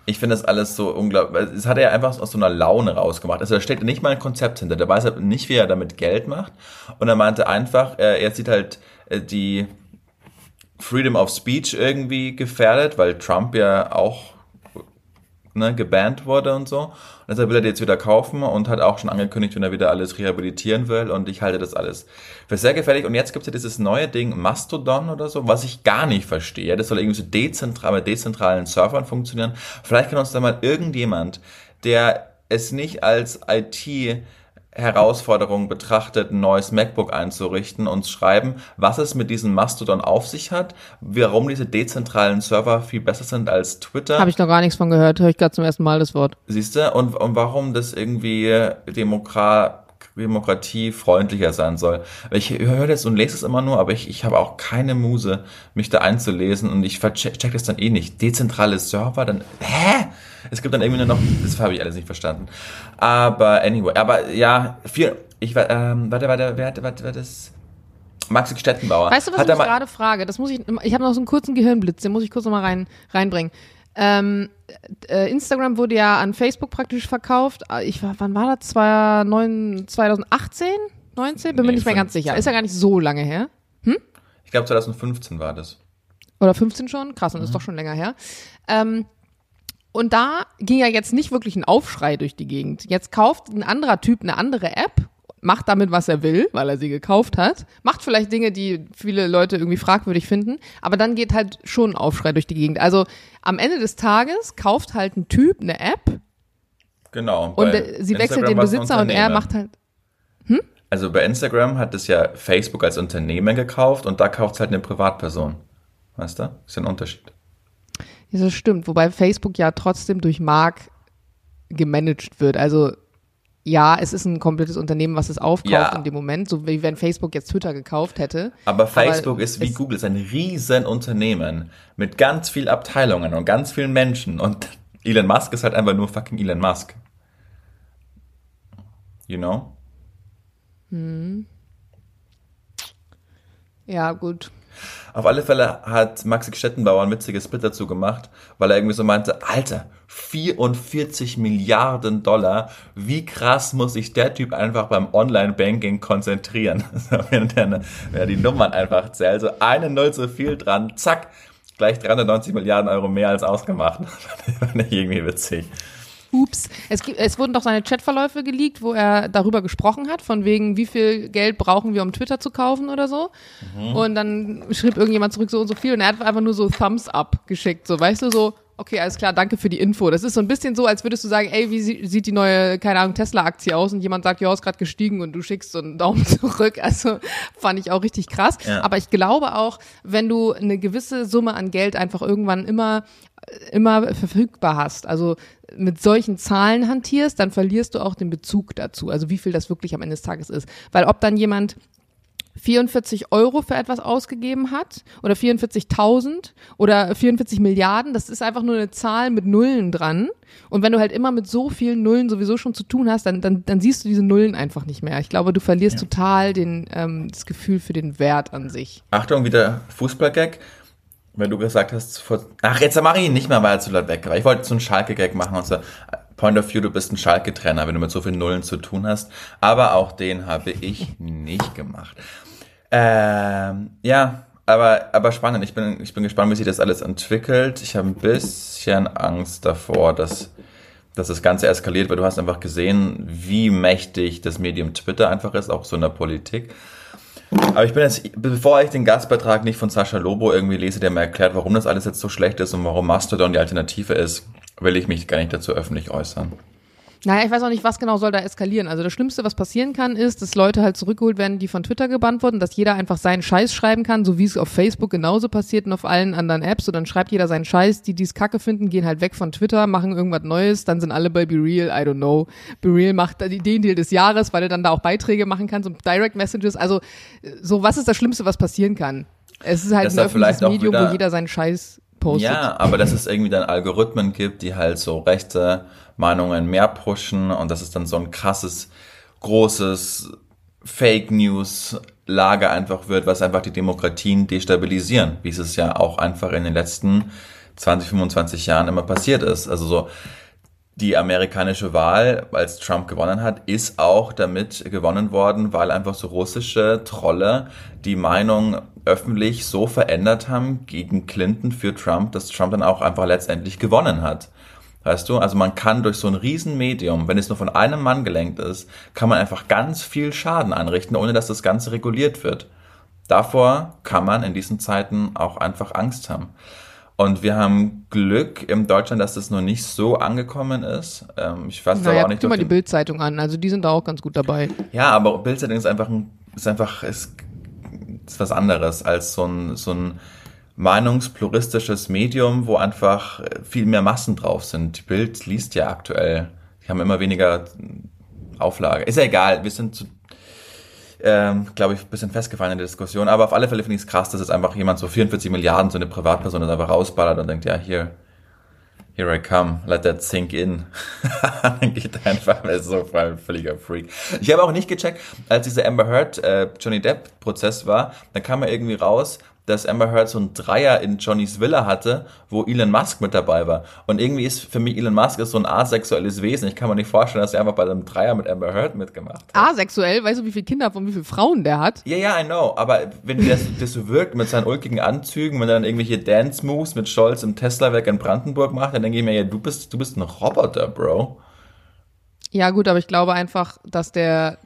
Ich finde das alles so unglaublich. Das hat er einfach aus so einer Laune rausgemacht. Also da steht nicht mal ein Konzept hinter. Der weiß halt nicht, wie er damit Geld macht. Und er meinte einfach, er sieht halt äh, die Freedom of Speech irgendwie gefährdet, weil Trump ja auch ne, gebannt wurde und so. Und deshalb will er die jetzt wieder kaufen und hat auch schon angekündigt, wenn er wieder alles rehabilitieren will. Und ich halte das alles für sehr gefährlich. Und jetzt gibt es ja dieses neue Ding, Mastodon oder so, was ich gar nicht verstehe. Das soll irgendwie so dezentral mit dezentralen Servern funktionieren. Vielleicht kann uns da mal irgendjemand, der es nicht als IT Herausforderung betrachtet, ein neues MacBook einzurichten, uns schreiben, was es mit diesem Mastodon auf sich hat, warum diese dezentralen Server viel besser sind als Twitter. Habe ich noch gar nichts von gehört, höre ich gerade zum ersten Mal das Wort. Siehst du? Und, und warum das irgendwie Demokra demokratiefreundlicher sein soll. Ich höre das und lese es immer nur, aber ich, ich habe auch keine Muse, mich da einzulesen und ich check das dann eh nicht. Dezentrale Server, dann, hä? Es gibt dann irgendwie nur noch, das habe ich alles nicht verstanden. Aber anyway, aber ja, viel, ich war, ähm, warte, warte, wer hat, warte, warte, das, Maxi Stettenbauer. Weißt du, was hat ich er gerade frage? Das muss ich, ich habe noch so einen kurzen Gehirnblitz, den muss ich kurz noch mal rein, reinbringen. Ähm, äh, Instagram wurde ja an Facebook praktisch verkauft. Äh, Ich war, wann war das? 2009 2018? 19? Bin mir Nee, nicht mehr ganz 15. sicher. Ist ja gar nicht so lange her. ich glaube 2015 war das. Oder 15 schon? Krass, und ist doch schon länger her. Ähm, und da ging ja jetzt nicht wirklich ein Aufschrei durch die Gegend. Jetzt kauft ein anderer Typ eine andere App, macht damit, was er will, weil er sie gekauft hat, macht vielleicht Dinge, die viele Leute irgendwie fragwürdig finden, aber dann geht halt schon ein Aufschrei durch die Gegend. Also am Ende des Tages kauft halt ein Typ eine App Genau. und sie wechselt den Besitzer und er macht halt. Also bei Instagram hat es ja Facebook als Unternehmen gekauft und da kauft es halt eine Privatperson. Weißt du? Ist ja ein Unterschied. Ja, das stimmt, wobei Facebook ja trotzdem durch Mark gemanagt wird. Also ja, es ist ein komplettes Unternehmen, was es aufkauft Ja. in dem Moment, so wie wenn Facebook jetzt Twitter gekauft hätte. Aber Facebook ist wie es- Google, ist ein riesen Unternehmen mit ganz vielen Abteilungen und ganz vielen Menschen und *laughs* Elon Musk ist halt einfach nur fucking Elon Musk. You know? Ja, gut. Auf alle Fälle hat Maxi Stettenbauer ein witziges Bit dazu gemacht, weil er irgendwie so meinte, Alter, 44 Milliarden Dollar, wie krass muss sich der Typ einfach beim Online-Banking konzentrieren? *laughs* Wenn, er die Nummern einfach zählt, so eine Null zu viel dran, zack, gleich 390 Milliarden Euro mehr als ausgemacht. *laughs* Fand ich irgendwie witzig. Ups. Es, gibt, es wurden doch seine Chatverläufe geleakt, wo er darüber gesprochen hat, von wegen, wie viel Geld brauchen wir, um Twitter zu kaufen oder so. Und dann schrieb irgendjemand zurück so und so viel und er hat einfach nur so Thumbs up geschickt. So, weißt du, so, okay, alles klar, danke für die Info. Das ist so ein bisschen so, als würdest du sagen, ey, wie sie- sieht die neue, keine Ahnung, Tesla-Aktie aus? Und jemand sagt, ja, ist gerade gestiegen und du schickst so einen Daumen *laughs* zurück. Also fand ich auch richtig krass. Ja. Aber ich glaube auch, wenn du eine gewisse Summe an Geld einfach irgendwann immer immer verfügbar hast, also mit solchen Zahlen hantierst, dann verlierst du auch den Bezug dazu, also wie viel das wirklich am Ende des Tages ist. Weil ob dann jemand 44 Euro für etwas ausgegeben hat oder 44.000 oder 44 Milliarden, das ist einfach nur eine Zahl mit Nullen dran. Und wenn du halt immer mit so vielen Nullen sowieso schon zu tun hast, dann, dann, dann siehst du diese Nullen einfach nicht mehr. Ich glaube, du verlierst total den, ähm, das Gefühl für den Wert an sich. Achtung, wieder Fußball-Gag. Wenn du gesagt hast, vor, ach, jetzt mach ich ihn nicht mehr, weil er zu laut weg war. Ich wollte so einen Schalke-Gag machen und so, Point of View, du bist ein Schalke-Trainer, wenn du mit so vielen Nullen zu tun hast. Aber auch den habe ich nicht gemacht. Ähm, ja, aber, aber spannend. Ich bin, ich bin gespannt, wie sich das alles entwickelt. Ich habe ein bisschen Angst davor, dass, dass das Ganze eskaliert, weil du hast einfach gesehen, wie mächtig das Medium Twitter einfach ist, auch so in der Politik. Aber ich bin jetzt, bevor ich den Gastbeitrag nicht von Sascha Lobo irgendwie lese, der mir erklärt, warum das alles jetzt so schlecht ist und warum Mastodon die Alternative ist, will ich mich gar nicht dazu öffentlich äußern. Naja, ich weiß auch nicht, was genau soll da eskalieren. Also das Schlimmste, was passieren kann, ist, dass Leute halt zurückgeholt werden, die von Twitter gebannt wurden, dass jeder einfach seinen Scheiß schreiben kann, so wie es auf Facebook genauso passiert und auf allen anderen Apps. Und dann schreibt jeder seinen Scheiß, die dies Kacke finden, gehen halt weg von Twitter, machen irgendwas Neues, dann sind alle bei Be Real, I don't know. Be Real macht den Deal des Jahres, weil er dann da auch Beiträge machen kann, so Direct Messages. Also so, was ist das Schlimmste, was passieren kann? Es ist halt Dass ein öffentliches Medium, wo jeder seinen Scheiß postet. Ja, aber dass es irgendwie dann Algorithmen gibt, die halt so rechte Meinungen mehr pushen und dass es dann so ein krasses, großes Fake News Lager einfach wird, was einfach die Demokratien destabilisieren, wie es ja auch einfach in den letzten 20, 25 Jahren immer passiert ist. Also so, die amerikanische Wahl, als Trump gewonnen hat, ist auch damit gewonnen worden, weil einfach so russische Trolle die Meinung öffentlich so verändert haben gegen Clinton für Trump, dass Trump dann auch einfach letztendlich gewonnen hat. Weißt du, also man kann durch so ein Riesenmedium, wenn es nur von einem Mann gelenkt ist, kann man einfach ganz viel Schaden anrichten, ohne dass das Ganze reguliert wird. Davor kann man in diesen Zeiten auch einfach Angst haben. Und wir haben Glück in Deutschland, dass das noch nicht so angekommen ist. Ähm, ich weiß Naja, aber auch guck nicht. dir mal die Bildzeitung an, also die sind da auch ganz gut dabei. ja, aber Bildzeitung ist einfach ein, ist einfach ist, ist was anderes als so ein so ein meinungspluristisches Medium, wo einfach viel mehr Massen drauf sind. Die Bild liest ja aktuell, die haben immer weniger Auflage. Ist ja egal, wir sind zu, ähm, glaube ich, ein bisschen festgefallen in der Diskussion. Aber auf alle Fälle finde ich es krass, dass jetzt einfach jemand so 44 Milliarden, so eine Privatperson das einfach rausballert und denkt, ja, hier, Here I come, let that sink in. *laughs* Dann geht er einfach, er ist so ein völliger Freak. Ich habe auch nicht gecheckt, als dieser Amber Heard äh, Johnny Depp Prozess war, da kam ja irgendwie raus, dass Amber Heard so ein Dreier in Johnnys Villa hatte, wo Elon Musk mit dabei war. Und irgendwie ist für mich Elon Musk ist so ein asexuelles Wesen. Ich kann mir nicht vorstellen, dass er einfach bei einem Dreier mit Amber Heard mitgemacht hat. Asexuell, weißt du, wie viele Kinder von wie viele Frauen der hat? Ja, ja, I know. Aber wenn das, das so wirkt mit seinen ulkigen Anzügen, wenn er dann irgendwelche Dance-Moves mit Scholz im Tesla-Werk in Brandenburg macht, dann denke ich mir, ja, du bist, du bist ein Roboter, Bro. Ja, gut, aber ich glaube einfach, dass der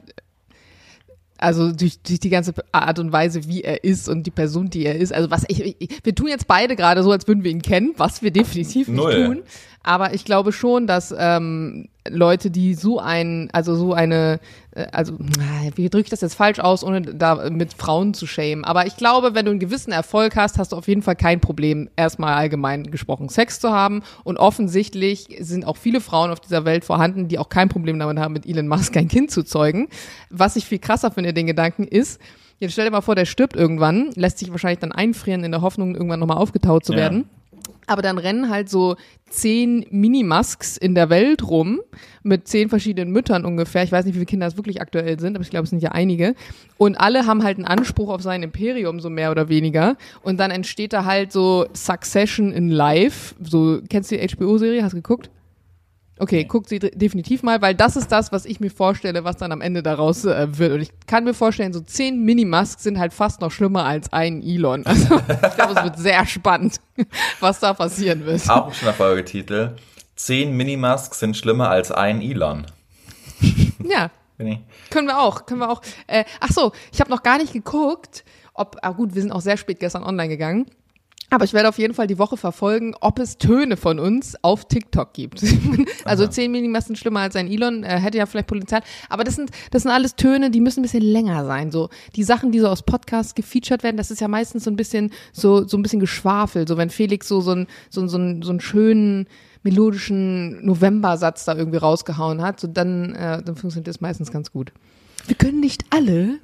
Also durch, durch die ganze Art und Weise, wie er ist und die Person, die er ist. Also was ich, ich wir tun jetzt beide gerade so, als würden wir ihn kennen, was wir definitiv nicht Null. tun. Aber ich glaube schon, dass ähm, Leute, die so ein, also so eine, äh, also na, wie drücke ich das jetzt falsch aus, ohne da mit Frauen zu schämen. Aber ich glaube, wenn du einen gewissen Erfolg hast, hast du auf jeden Fall kein Problem, erstmal allgemein gesprochen Sex zu haben. Und offensichtlich sind auch viele Frauen auf dieser Welt vorhanden, die auch kein Problem damit haben, mit Elon Musk ein Kind zu zeugen. Was ich viel krasser finde, den Gedanken ist, jetzt stell dir mal vor, der stirbt irgendwann, lässt sich wahrscheinlich dann einfrieren in der Hoffnung, irgendwann nochmal aufgetaut zu Ja. werden. Aber dann rennen halt so zehn Minimasks in der Welt rum mit zehn verschiedenen Müttern ungefähr. Ich weiß nicht, wie viele Kinder es wirklich aktuell sind, aber ich glaube, es sind ja einige. Und alle haben halt einen Anspruch auf sein Imperium, so mehr oder weniger. Und dann entsteht da halt so Succession in Life. So, kennst du die HBO-Serie? Hast du geguckt? Okay, guckt sie de- definitiv mal, weil das ist das, was ich mir vorstelle, was dann am Ende daraus äh, wird. Und ich kann mir vorstellen, so zehn Minimasks sind halt fast noch schlimmer als ein Elon. Also *laughs* ich glaube, es wird sehr spannend, *laughs* was da passieren wird. Auch schon der Folgetitel. Zehn Minimasks sind schlimmer als ein Elon. *laughs* Ja, können wir auch, können wir auch. Äh, ach so, ich habe noch gar nicht geguckt, ob, ah gut, wir sind auch sehr spät gestern online gegangen. Aber ich werde auf jeden Fall die Woche verfolgen, ob es Töne von uns auf TikTok gibt. *laughs* also 10 mm sind schlimmer als ein Elon, äh, hätte ja vielleicht Potenzial. Aber das sind, das sind alles Töne, die müssen ein bisschen länger sein. So die Sachen, die so aus Podcasts gefeatured werden, das ist ja meistens so ein bisschen so so ein bisschen Geschwafel. So wenn Felix so so ein so, ein- so, ein, so einen schönen melodischen November-Satz da irgendwie rausgehauen hat, so dann äh, dann funktioniert das meistens ganz gut. Wir können nicht alle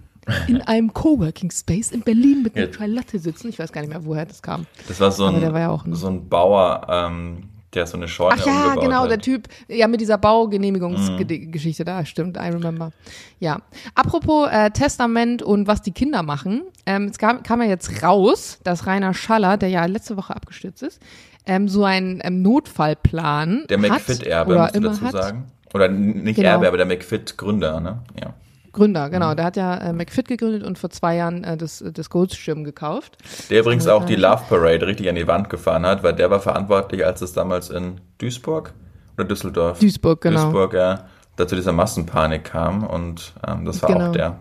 in *laughs* einem Coworking Space in Berlin mit einer Ja. Latte sitzen. Ich weiß gar nicht mehr, woher das kam. Das war so ein, war ja ein- so ein Bauer, ähm, der so eine Scheune Ach ja, genau, hat. der Typ, ja, mit dieser Baugenehmigungsgeschichte da, stimmt, I remember. Ja. Apropos äh, Testament und was die Kinder machen, ähm, es kam, kam ja jetzt raus, dass Rainer Schaller, der ja letzte Woche abgestürzt ist, ähm, so einen ähm, Notfallplan Der McFit-Erbe, musst du dazu hat. sagen. Oder nicht Genau. Erbe, aber der McFit-Gründer, ne? Ja. Gründer, Mhm. genau. Der hat ja äh, McFit gegründet und vor zwei Jahren äh, das, das Goldschirm gekauft. Der übrigens auch die Ja. Love Parade richtig an die Wand gefahren hat, weil der war verantwortlich, als es damals in Duisburg oder Düsseldorf? Duisburg, genau. Duisburg, ja, dazu dieser Massenpanik kam und ähm, das war Genau. auch der.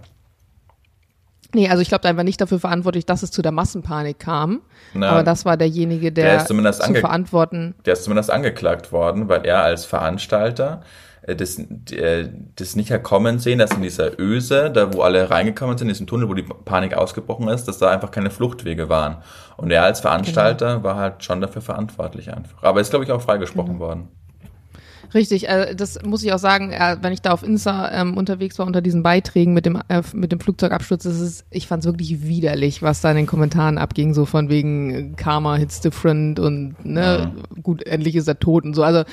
Nee, also ich glaube, der war nicht dafür verantwortlich, dass es zu der Massenpanik kam. Na, aber das war derjenige, der der, ist zumindest zu verantworten. Der ist zumindest angeklagt worden, weil er als Veranstalter äh, das, äh, das nicht herkommen sehen, dass in dieser Öse, da wo alle reingekommen sind, in diesem Tunnel, wo die Panik ausgebrochen ist, dass da einfach keine Fluchtwege waren. Und er als Veranstalter Genau. war halt schon dafür verantwortlich einfach. Aber ist, glaube ich, auch freigesprochen Genau. worden. Richtig, äh, das muss ich auch sagen, äh, wenn ich da auf Insta ähm, unterwegs war unter diesen Beiträgen mit dem, äh, mit dem Flugzeugabsturz, das ist, ich fand es wirklich widerlich, was da in den Kommentaren abging, so von wegen äh, Karma hits different und ne, gut, endlich ist er tot und so. Also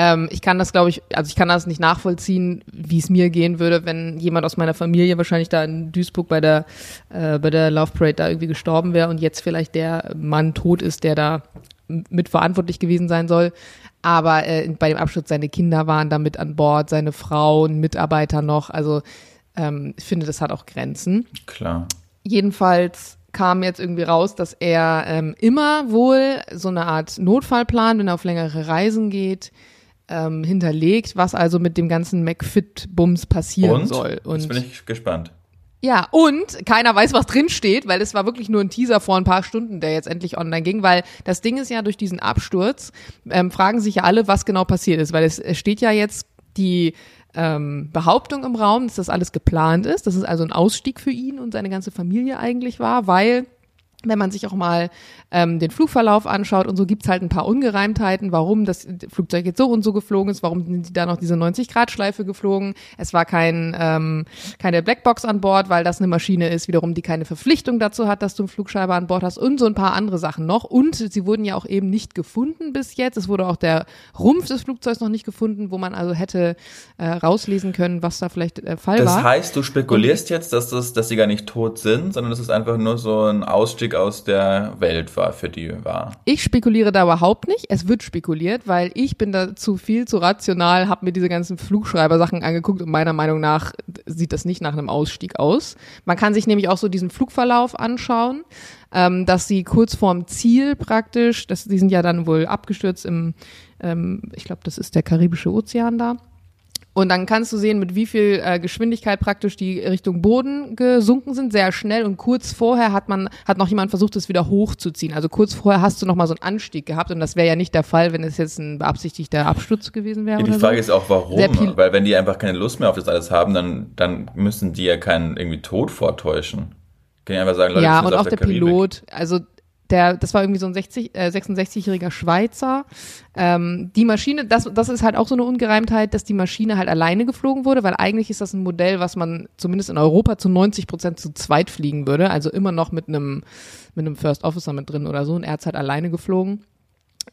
ähm, ich kann das, glaube ich, also ich kann das nicht nachvollziehen, wie es mir gehen würde, wenn jemand aus meiner Familie wahrscheinlich da in Duisburg bei der, äh, bei der Love Parade da irgendwie gestorben wäre und jetzt vielleicht der Mann tot ist, der da mitverantwortlich gewesen sein soll. Aber äh, bei dem Absturz seine Kinder waren da mit an Bord, seine Frau, ein Mitarbeiter noch. Also ähm, ich finde, das hat auch Grenzen. Klar. Jedenfalls kam jetzt irgendwie raus, dass er ähm, immer wohl so eine Art Notfallplan, wenn er auf längere Reisen geht, ähm, hinterlegt, was also mit dem ganzen McFit-Bums passieren Und? soll. Und Jetzt bin ich gespannt. ja, und keiner weiß, was drin steht, weil es war wirklich nur ein Teaser vor ein paar Stunden, der jetzt endlich online ging, weil das Ding ist ja durch diesen Absturz, ähm, fragen sich ja alle, was genau passiert ist, weil es, es steht ja jetzt die ähm, Behauptung im Raum, dass das alles geplant ist, dass es also ein Ausstieg für ihn und seine ganze Familie eigentlich war, weil wenn man sich auch mal ähm, den Flugverlauf anschaut und so gibt's halt ein paar Ungereimtheiten, warum das Flugzeug jetzt so und so geflogen ist, warum sind die da noch diese 90-Grad-Schleife geflogen. Es war kein, ähm, keine Blackbox an Bord, weil das eine Maschine ist, wiederum, die keine Verpflichtung dazu hat, dass du eine Flugscheibe an Bord hast und so ein paar andere Sachen noch. Und sie wurden ja auch eben nicht gefunden bis jetzt. Es wurde auch der Rumpf des Flugzeugs noch nicht gefunden, wo man also hätte äh, rauslesen können, was da vielleicht der Fall Das war. heißt, du spekulierst jetzt, dass, das, dass sie gar nicht tot sind, sondern dass es einfach nur so ein Ausstieg aus der Welt war, für die war. Ich spekuliere da überhaupt nicht. Es wird spekuliert, weil ich bin da zu viel zu rational, habe mir diese ganzen Flugschreiber-Sachen angeguckt und meiner Meinung nach sieht das nicht nach einem Ausstieg aus. Man kann sich nämlich auch so diesen Flugverlauf anschauen, ähm, dass sie kurz vorm Ziel praktisch, das, die sind ja dann wohl abgestürzt im, ähm, ich glaube, das ist der Karibische Ozean da. Und dann kannst du sehen, mit wie viel äh, Geschwindigkeit praktisch die Richtung Boden gesunken sind, sehr schnell. Und kurz vorher hat man, hat noch jemand versucht, es wieder hochzuziehen. Also kurz vorher hast du noch mal so einen Anstieg gehabt. Und das wäre ja nicht der Fall, wenn es jetzt ein beabsichtigter Absturz gewesen wäre. Ja, die Frage so. ist auch, warum? Weil wenn die einfach keine Lust mehr auf das alles haben, dann, dann müssen die ja keinen irgendwie Tod vortäuschen. Können ja einfach sagen, Leute, ja, und auch der, Karibik. Pilot, also der, das war irgendwie so ein 60, äh, 66-jähriger Schweizer. Ähm, die Maschine, das, das ist halt auch so eine Ungereimtheit, dass die Maschine halt alleine geflogen wurde, weil eigentlich ist das ein Modell, was man zumindest in Europa zu 90 Prozent zu zweit fliegen würde, also immer noch mit einem mit einem First Officer mit drin oder so. Und er hat halt alleine geflogen.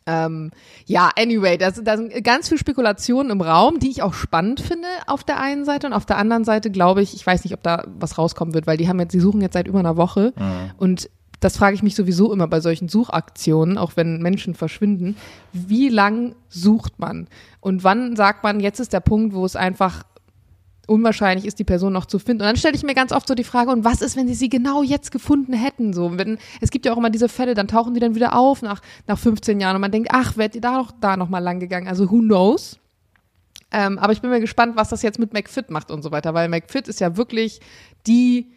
Ähm, ja, anyway, da sind, da sind ganz viel Spekulationen im Raum, die ich auch spannend finde auf der einen Seite und auf der anderen Seite glaube ich, ich weiß nicht, ob da was rauskommen wird, weil die haben jetzt, die suchen jetzt seit über einer Woche und das frage ich mich sowieso immer bei solchen Suchaktionen, auch wenn Menschen verschwinden. Wie lang sucht man? Und wann sagt man, jetzt ist der Punkt, wo es einfach unwahrscheinlich ist, die Person noch zu finden. Und dann stelle ich mir ganz oft so die Frage, und was ist, wenn sie sie genau jetzt gefunden hätten? So, wenn, es gibt ja auch immer diese Fälle, dann tauchen die dann wieder auf nach, nach 15 Jahren und man denkt, ach, wärt ihr da noch, da noch mal lang gegangen? Also who knows? Ähm, aber ich bin mir gespannt, was das jetzt mit McFit macht und so weiter, weil McFit ist ja wirklich die,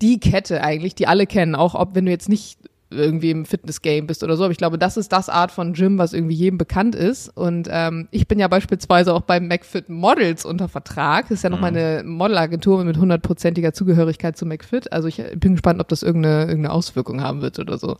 die Kette eigentlich, die alle kennen, auch ob wenn du jetzt nicht irgendwie im Fitness-Game bist oder so. Aber ich glaube, das ist das Art von Gym, was irgendwie jedem bekannt ist. Und ähm, ich bin ja beispielsweise auch beim McFit Models unter Vertrag. Das ist ja nochmal eine Modelagentur mit hundertprozentiger Zugehörigkeit zu McFit. Also ich bin gespannt, ob das irgendeine, irgendeine Auswirkung haben wird oder so.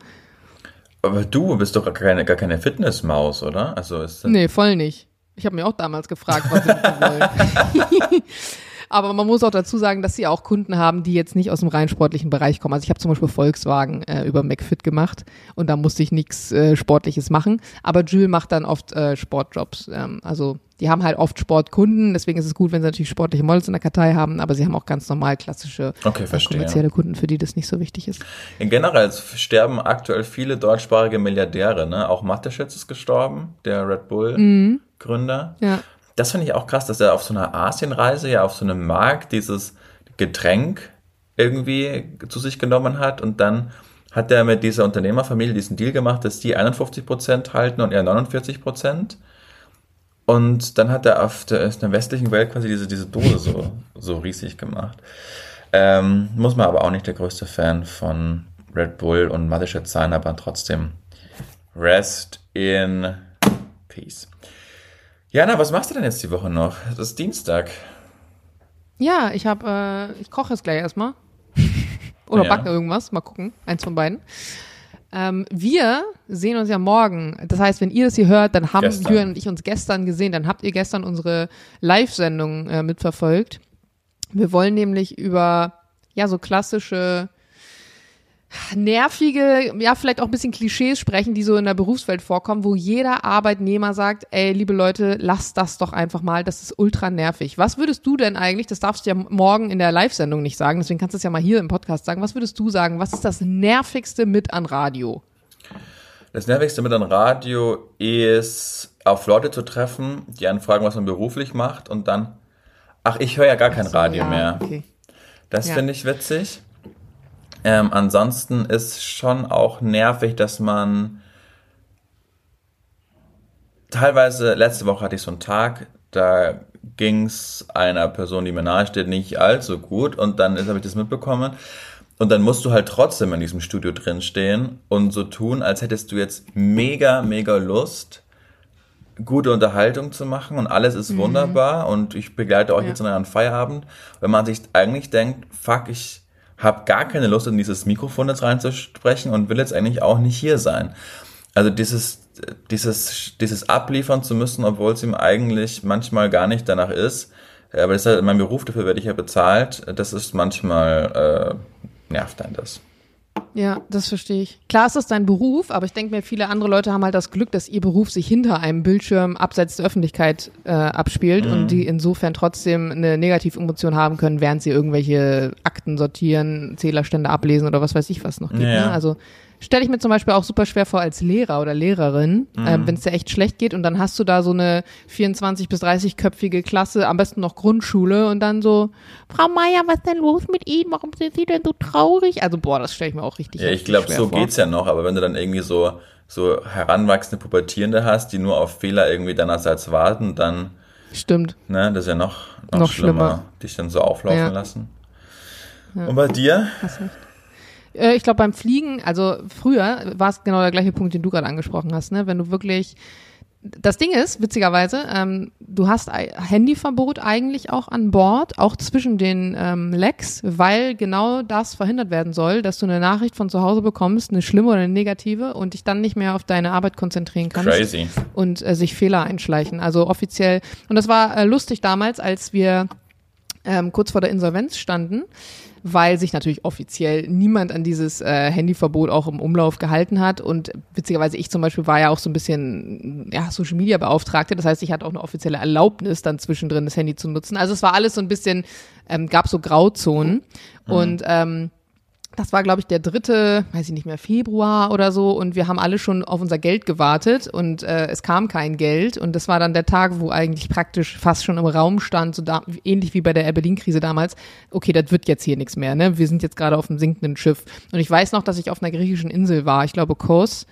Aber du bist doch gar keine, gar keine Fitnessmaus, oder? Also ist Nee, voll nicht. Ich habe mir auch damals gefragt, was mir wollen. *laughs* *laughs* Aber man muss auch dazu sagen, dass sie auch Kunden haben, die jetzt nicht aus dem rein sportlichen Bereich kommen. Also ich habe zum Beispiel Volkswagen äh, über McFit gemacht und da musste ich nichts äh, Sportliches machen. Aber Jules macht dann oft äh, Sportjobs. Ähm, also die haben halt oft Sportkunden, deswegen ist es gut, wenn sie natürlich sportliche Models in der Kartei haben, aber sie haben auch ganz normal klassische Okay, äh, verstehe. kommerzielle Kunden, für die das nicht so wichtig ist. In generell sterben aktuell viele deutschsprachige Milliardäre, ne? Auch Mateschitz ist gestorben, der Red Bull Gründer. Ja. Das finde ich auch krass, dass er auf so einer Asienreise ja auf so einem Markt dieses Getränk irgendwie zu sich genommen hat und dann hat er mit dieser Unternehmerfamilie diesen Deal gemacht, dass die 51 Prozent halten und er 49 Prozent. Und dann hat er auf der, der westlichen Welt quasi diese, diese Dose so, so riesig gemacht. Ähm, muss man aber auch nicht der größte Fan von Red Bull und Mateschitz sein, aber trotzdem rest in peace. Jana, was machst du denn jetzt die Woche noch? Es ist Dienstag. Ja, ich habe, äh, ich koche jetzt gleich erstmal. *laughs* Oder Ja. backe irgendwas, mal gucken. Eins von beiden. Ähm, wir sehen uns ja morgen. Das heißt, wenn ihr das hier hört, dann haben Gestern. Jürgen und ich uns gestern gesehen. Dann habt ihr gestern unsere Live-Sendung äh, mitverfolgt. Wir wollen nämlich über, ja, so klassische, nervige, ja, vielleicht auch ein bisschen Klischees sprechen, die so in der Berufswelt vorkommen, wo jeder Arbeitnehmer sagt, ey, liebe Leute, lasst das doch einfach mal, das ist ultra nervig. Was würdest du denn eigentlich, das darfst du ja morgen in der Live-Sendung nicht sagen, deswegen kannst du es ja mal hier im Podcast sagen, was würdest du sagen, was ist das nervigste mit an Radio? Das Nervigste mit einem Radio ist, auf Leute zu treffen, die einen fragen, was man beruflich macht und dann, ach, ich höre ja gar kein So, Radio ja, mehr. Okay. Das Ja. finde ich witzig. Ähm, ansonsten ist schon auch nervig, dass man teilweise, letzte Woche hatte ich so einen Tag, da ging es einer Person, die mir nahesteht, nicht allzu gut und dann habe ich das mitbekommen. Und dann musst du halt trotzdem in diesem Studio drin stehen und so tun, als hättest du jetzt mega, mega Lust, gute Unterhaltung zu machen und alles ist wunderbar und ich begleite euch Ja. jetzt in euren Feierabend. Wenn man sich eigentlich denkt, fuck, ich habe gar keine Lust, in dieses Mikrofon jetzt reinzusprechen und will jetzt eigentlich auch nicht hier sein. Also dieses, dieses, dieses abliefern zu müssen, obwohl es ihm eigentlich manchmal gar nicht danach ist. Äh, Aber das ist halt mein Beruf, dafür werde ich ja bezahlt. Das ist manchmal, äh, nervt einen das. Ja, das verstehe ich. Klar ist das dein Beruf, aber ich denke mir, viele andere Leute haben halt das Glück, dass ihr Beruf sich hinter einem Bildschirm abseits der Öffentlichkeit äh, abspielt und die insofern trotzdem eine Negativemotion haben können, während sie irgendwelche Akten sortieren, Zählerstände ablesen oder was weiß ich was noch gibt. Ja. Ne? Also stelle ich mir zum Beispiel auch super schwer vor als Lehrer oder Lehrerin, ähm, wenn es dir echt schlecht geht und dann hast du da so eine 24 bis 30-köpfige Klasse, am besten noch Grundschule und dann so, Frau Meier, was ist denn los mit Ihnen? Warum sind Sie denn so traurig? Also boah, das stelle ich mir auch richtig Ja, ich glaube, so vor. geht's ja noch, aber wenn du dann irgendwie so, so heranwachsende Pubertierende hast, die nur auf Fehler irgendwie deinerseits warten, dann Stimmt. Ne, das ist ja noch, noch, Noch schlimmer, schlimmer. dich dann so auflaufen Ja. lassen. Und bei dir? Hast recht. Äh, Ich glaube, beim Fliegen, also früher war es genau der gleiche Punkt, den du gerade angesprochen hast, ne? Wenn du wirklich. Das Ding ist, witzigerweise, ähm, du hast Handyverbot eigentlich auch an Bord, auch zwischen den ähm, Lecks, weil genau das verhindert werden soll, dass du eine Nachricht von zu Hause bekommst, eine schlimme oder eine negative, und dich dann nicht mehr auf deine Arbeit konzentrieren kannst Crazy. und äh, sich Fehler einschleichen. Also offiziell. Und das war äh, lustig damals, als wir ähm, kurz vor der Insolvenz standen, weil sich natürlich offiziell niemand an dieses äh, Handyverbot auch im Umlauf gehalten hat. Und witzigerweise ich zum Beispiel war ja auch so ein bisschen ja, Social Media Beauftragte. Das heißt, ich hatte auch eine offizielle Erlaubnis, dann zwischendrin das Handy zu nutzen. Also es war alles so ein bisschen, ähm, gab so Grauzonen. Und ähm, das war, glaube ich, der dritte, weiß ich nicht mehr, Februar oder so. Und wir haben alle schon auf unser Geld gewartet und äh, es kam kein Geld. Und das war dann der Tag, wo eigentlich praktisch fast schon im Raum stand, so da, ähnlich wie bei der Air Berlin-Krise damals. Okay, das wird jetzt hier nichts mehr, ne? Wir sind jetzt gerade auf einem sinkenden Schiff. Und ich weiß noch, dass ich auf einer griechischen Insel war, ich glaube Kos.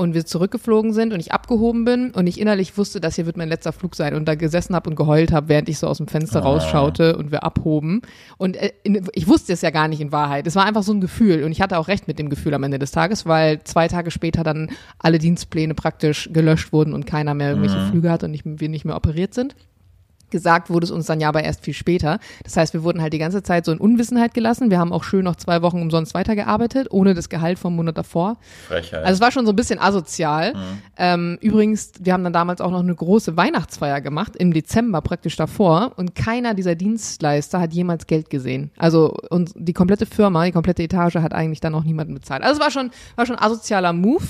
Und wir zurückgeflogen sind und ich abgehoben bin und ich innerlich wusste, das hier wird mein letzter Flug sein und da gesessen habe und geheult habe, während ich so aus dem Fenster rausschaute und wir abhoben. Und äh, in, ich wusste es ja gar nicht in Wahrheit. Es war einfach so ein Gefühl und ich hatte auch recht mit dem Gefühl am Ende des Tages, weil zwei Tage später dann alle Dienstpläne praktisch gelöscht wurden und keiner mehr irgendwelche Flüge hat und nicht, wir nicht mehr operiert sind. Gesagt wurde es uns dann ja aber erst viel später. Das heißt, wir wurden halt die ganze Zeit so in Unwissenheit gelassen. Wir haben auch schön noch zwei Wochen umsonst weitergearbeitet, ohne das Gehalt vom Monat davor. Frechheit. Also es war schon so ein bisschen asozial. Ähm, übrigens, wir haben dann damals auch noch eine große Weihnachtsfeier gemacht, im Dezember praktisch davor. Und keiner dieser Dienstleister hat jemals Geld gesehen. Also und die komplette Firma, die komplette Etage hat eigentlich dann auch niemanden bezahlt. Also es war schon, war schon asozialer Move.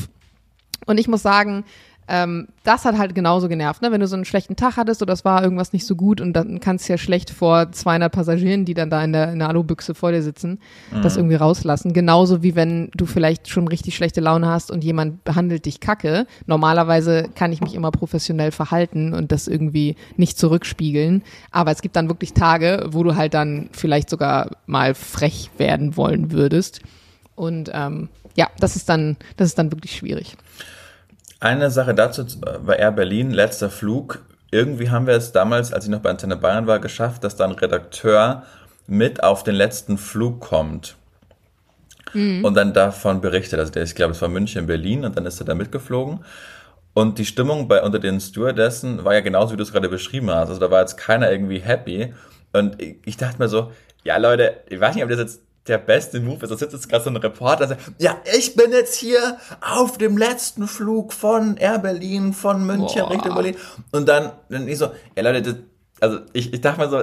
Und ich muss sagen, ähm, das hat halt genauso genervt, ne? Wenn du so einen schlechten Tag hattest oder es war irgendwas nicht so gut und dann kannst du ja schlecht vor 200 Passagieren, die dann da in der, in der Alubüchse vor dir sitzen, das irgendwie rauslassen. Genauso wie wenn du vielleicht schon richtig schlechte Laune hast und jemand behandelt dich kacke. Normalerweise kann ich mich immer professionell verhalten und das irgendwie nicht zurückspiegeln. Aber es gibt dann wirklich Tage, wo du halt dann vielleicht sogar mal frech werden wollen würdest. Und ähm, ja, das ist dann, das ist dann wirklich schwierig. Eine Sache dazu bei Air Berlin, letzter Flug. Irgendwie haben wir es damals, als ich noch bei Antenne Bayern war, geschafft, dass da ein Redakteur mit auf den letzten Flug kommt. Und dann davon berichtet. Also der, ich glaube, es war München, Berlin und dann ist er da mitgeflogen. Und die Stimmung bei unter den Stewardessen war ja genauso, wie du es gerade beschrieben hast. Also da war jetzt keiner irgendwie happy. Und ich, ich dachte mir so, ja Leute, ich weiß nicht, ob das jetzt der beste Move ist. Da sitzt jetzt gerade so ein Reporter und sagt, ja, ich bin jetzt hier auf dem letzten Flug von Air Berlin, von München Boah. Richtung Berlin. Und dann, dann ich so, ja Leute, das, also ich, ich dachte mir so,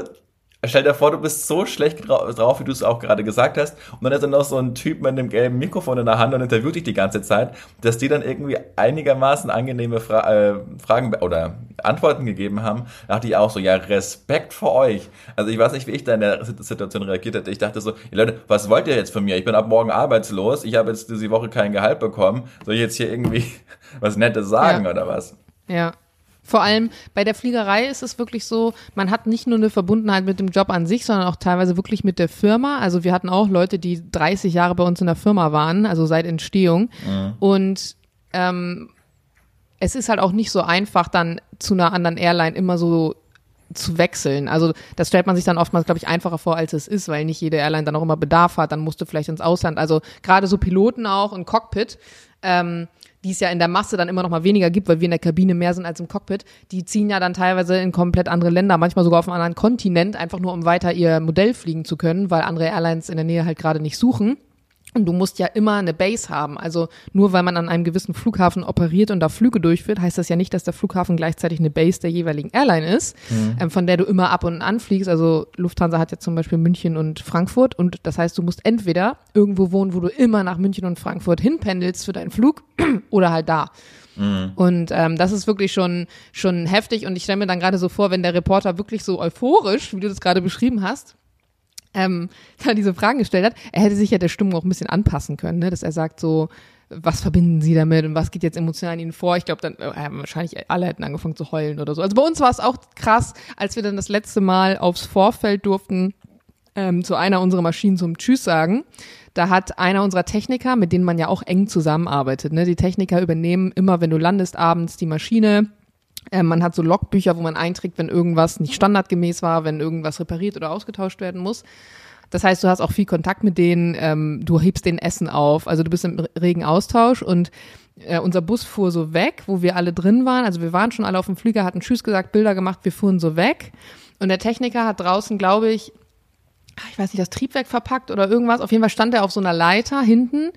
Stell dir vor, du bist so schlecht drau- drauf, wie du es auch gerade gesagt hast. Und dann ist dann noch so ein Typ mit einem gelben Mikrofon in der Hand und interviewt dich die ganze Zeit, dass die dann irgendwie einigermaßen angenehme Fra äh, Fragen oder Antworten gegeben haben. Da dachte ich auch so, ja, Respekt vor euch. Also ich weiß nicht, wie ich da in der Sit- Situation reagiert hätte. Ich dachte so, ja, Leute, was wollt ihr jetzt von mir? Ich bin ab morgen arbeitslos. Ich habe jetzt diese Woche kein Gehalt bekommen. Soll ich jetzt hier irgendwie *laughs* was Nettes sagen Ja. oder was? Ja. Vor allem bei der Fliegerei ist es wirklich so, man hat nicht nur eine Verbundenheit mit dem Job an sich, sondern auch teilweise wirklich mit der Firma. Also wir hatten auch Leute, die 30 Jahre bei uns in der Firma waren, also seit Entstehung. Und ähm, es ist halt auch nicht so einfach, dann zu einer anderen Airline immer so zu wechseln. Also das stellt man sich dann oftmals, glaube ich, einfacher vor, als es ist, weil nicht jede Airline dann auch immer Bedarf hat. Dann musst du vielleicht ins Ausland. Also gerade so Piloten auch im Cockpit, ähm, die es ja in der Masse dann immer noch mal weniger gibt, weil wir in der Kabine mehr sind als im Cockpit, die ziehen ja dann teilweise in komplett andere Länder, manchmal sogar auf einem anderen Kontinent, einfach nur um weiter ihr Modell fliegen zu können, weil andere Airlines in der Nähe halt gerade nicht suchen. Du musst ja immer eine Base haben. Also nur weil man an einem gewissen Flughafen operiert und da Flüge durchführt, heißt das ja nicht, dass der Flughafen gleichzeitig eine Base der jeweiligen Airline ist, ähm, von der du immer ab und an fliegst. Also Lufthansa hat ja zum Beispiel München und Frankfurt und das heißt, du musst entweder irgendwo wohnen, wo du immer nach München und Frankfurt hinpendelst für deinen Flug *clears throat* oder halt da. Und ähm, das ist wirklich schon, schon heftig. Und ich stelle mir dann gerade so vor, wenn der Reporter wirklich so euphorisch, wie du das gerade beschrieben hast, ähm, *laughs* da diese Fragen gestellt hat, er hätte sich ja der Stimmung auch ein bisschen anpassen können, ne? dass er sagt so, was verbinden Sie damit und was geht jetzt emotional in Ihnen vor? Ich glaube, dann äh, wahrscheinlich alle hätten angefangen zu heulen oder so. Also bei uns war es auch krass, als wir dann das letzte Mal aufs Vorfeld durften, ähm, zu einer unserer Maschinen zum Tschüss sagen. Da hat einer unserer Techniker, mit denen man ja auch eng zusammenarbeitet, ne? die Techniker übernehmen immer, wenn du landest abends, die Maschine man hat so Logbücher, wo man einträgt, wenn irgendwas nicht standardgemäß war, wenn irgendwas repariert oder ausgetauscht werden muss. Das heißt, du hast auch viel Kontakt mit denen, ähm, du hebst den Essen auf, also du bist im regen Austausch und äh, unser Bus fuhr so weg, wo wir alle drin waren. Also wir waren schon alle auf dem Flieger, hatten Tschüss gesagt, Bilder gemacht, wir fuhren so weg. Und der Techniker hat draußen, glaube ich, ich weiß nicht, das Triebwerk verpackt oder irgendwas. Auf jeden Fall stand er auf so einer Leiter hinten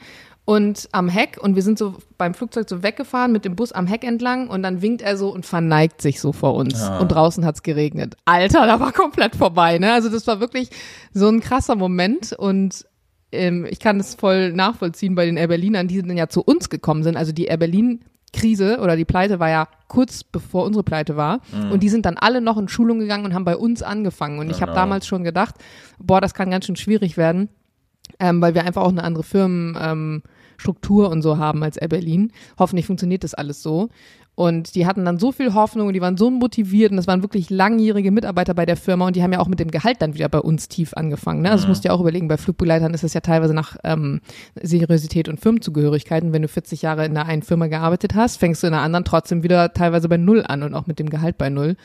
und am Heck und wir sind so beim Flugzeug so weggefahren mit dem Bus am Heck entlang und dann winkt er so und verneigt sich so vor uns Ja. und draußen hat's geregnet. Alter, da war komplett vorbei, ne? Also das war wirklich so ein krasser Moment und ähm, ich kann es voll nachvollziehen bei den Air Berlinern, die dann ja zu uns gekommen sind. Also die Air Berlin Krise oder die Pleite war ja kurz bevor unsere Pleite war und die sind dann alle noch in Schulung gegangen und haben bei uns angefangen und ich habe Genau. damals schon gedacht, boah, das kann ganz schön schwierig werden ähm, weil wir einfach auch eine andere Firmenstruktur ähm, Struktur und so haben als Air Berlin. Hoffentlich funktioniert das alles so. Und die hatten dann so viel Hoffnung und die waren so motiviert und das waren wirklich langjährige Mitarbeiter bei der Firma und die haben ja auch mit dem Gehalt dann wieder bei uns tief angefangen. Ne? Also das musst du ja auch überlegen, bei Flugbegleitern ist es ja teilweise nach ähm, Seriosität und Firmenzugehörigkeit. Und wenn du 40 Jahre in der einen Firma gearbeitet hast, fängst du in der anderen trotzdem wieder teilweise bei Null an und auch mit dem Gehalt bei Null.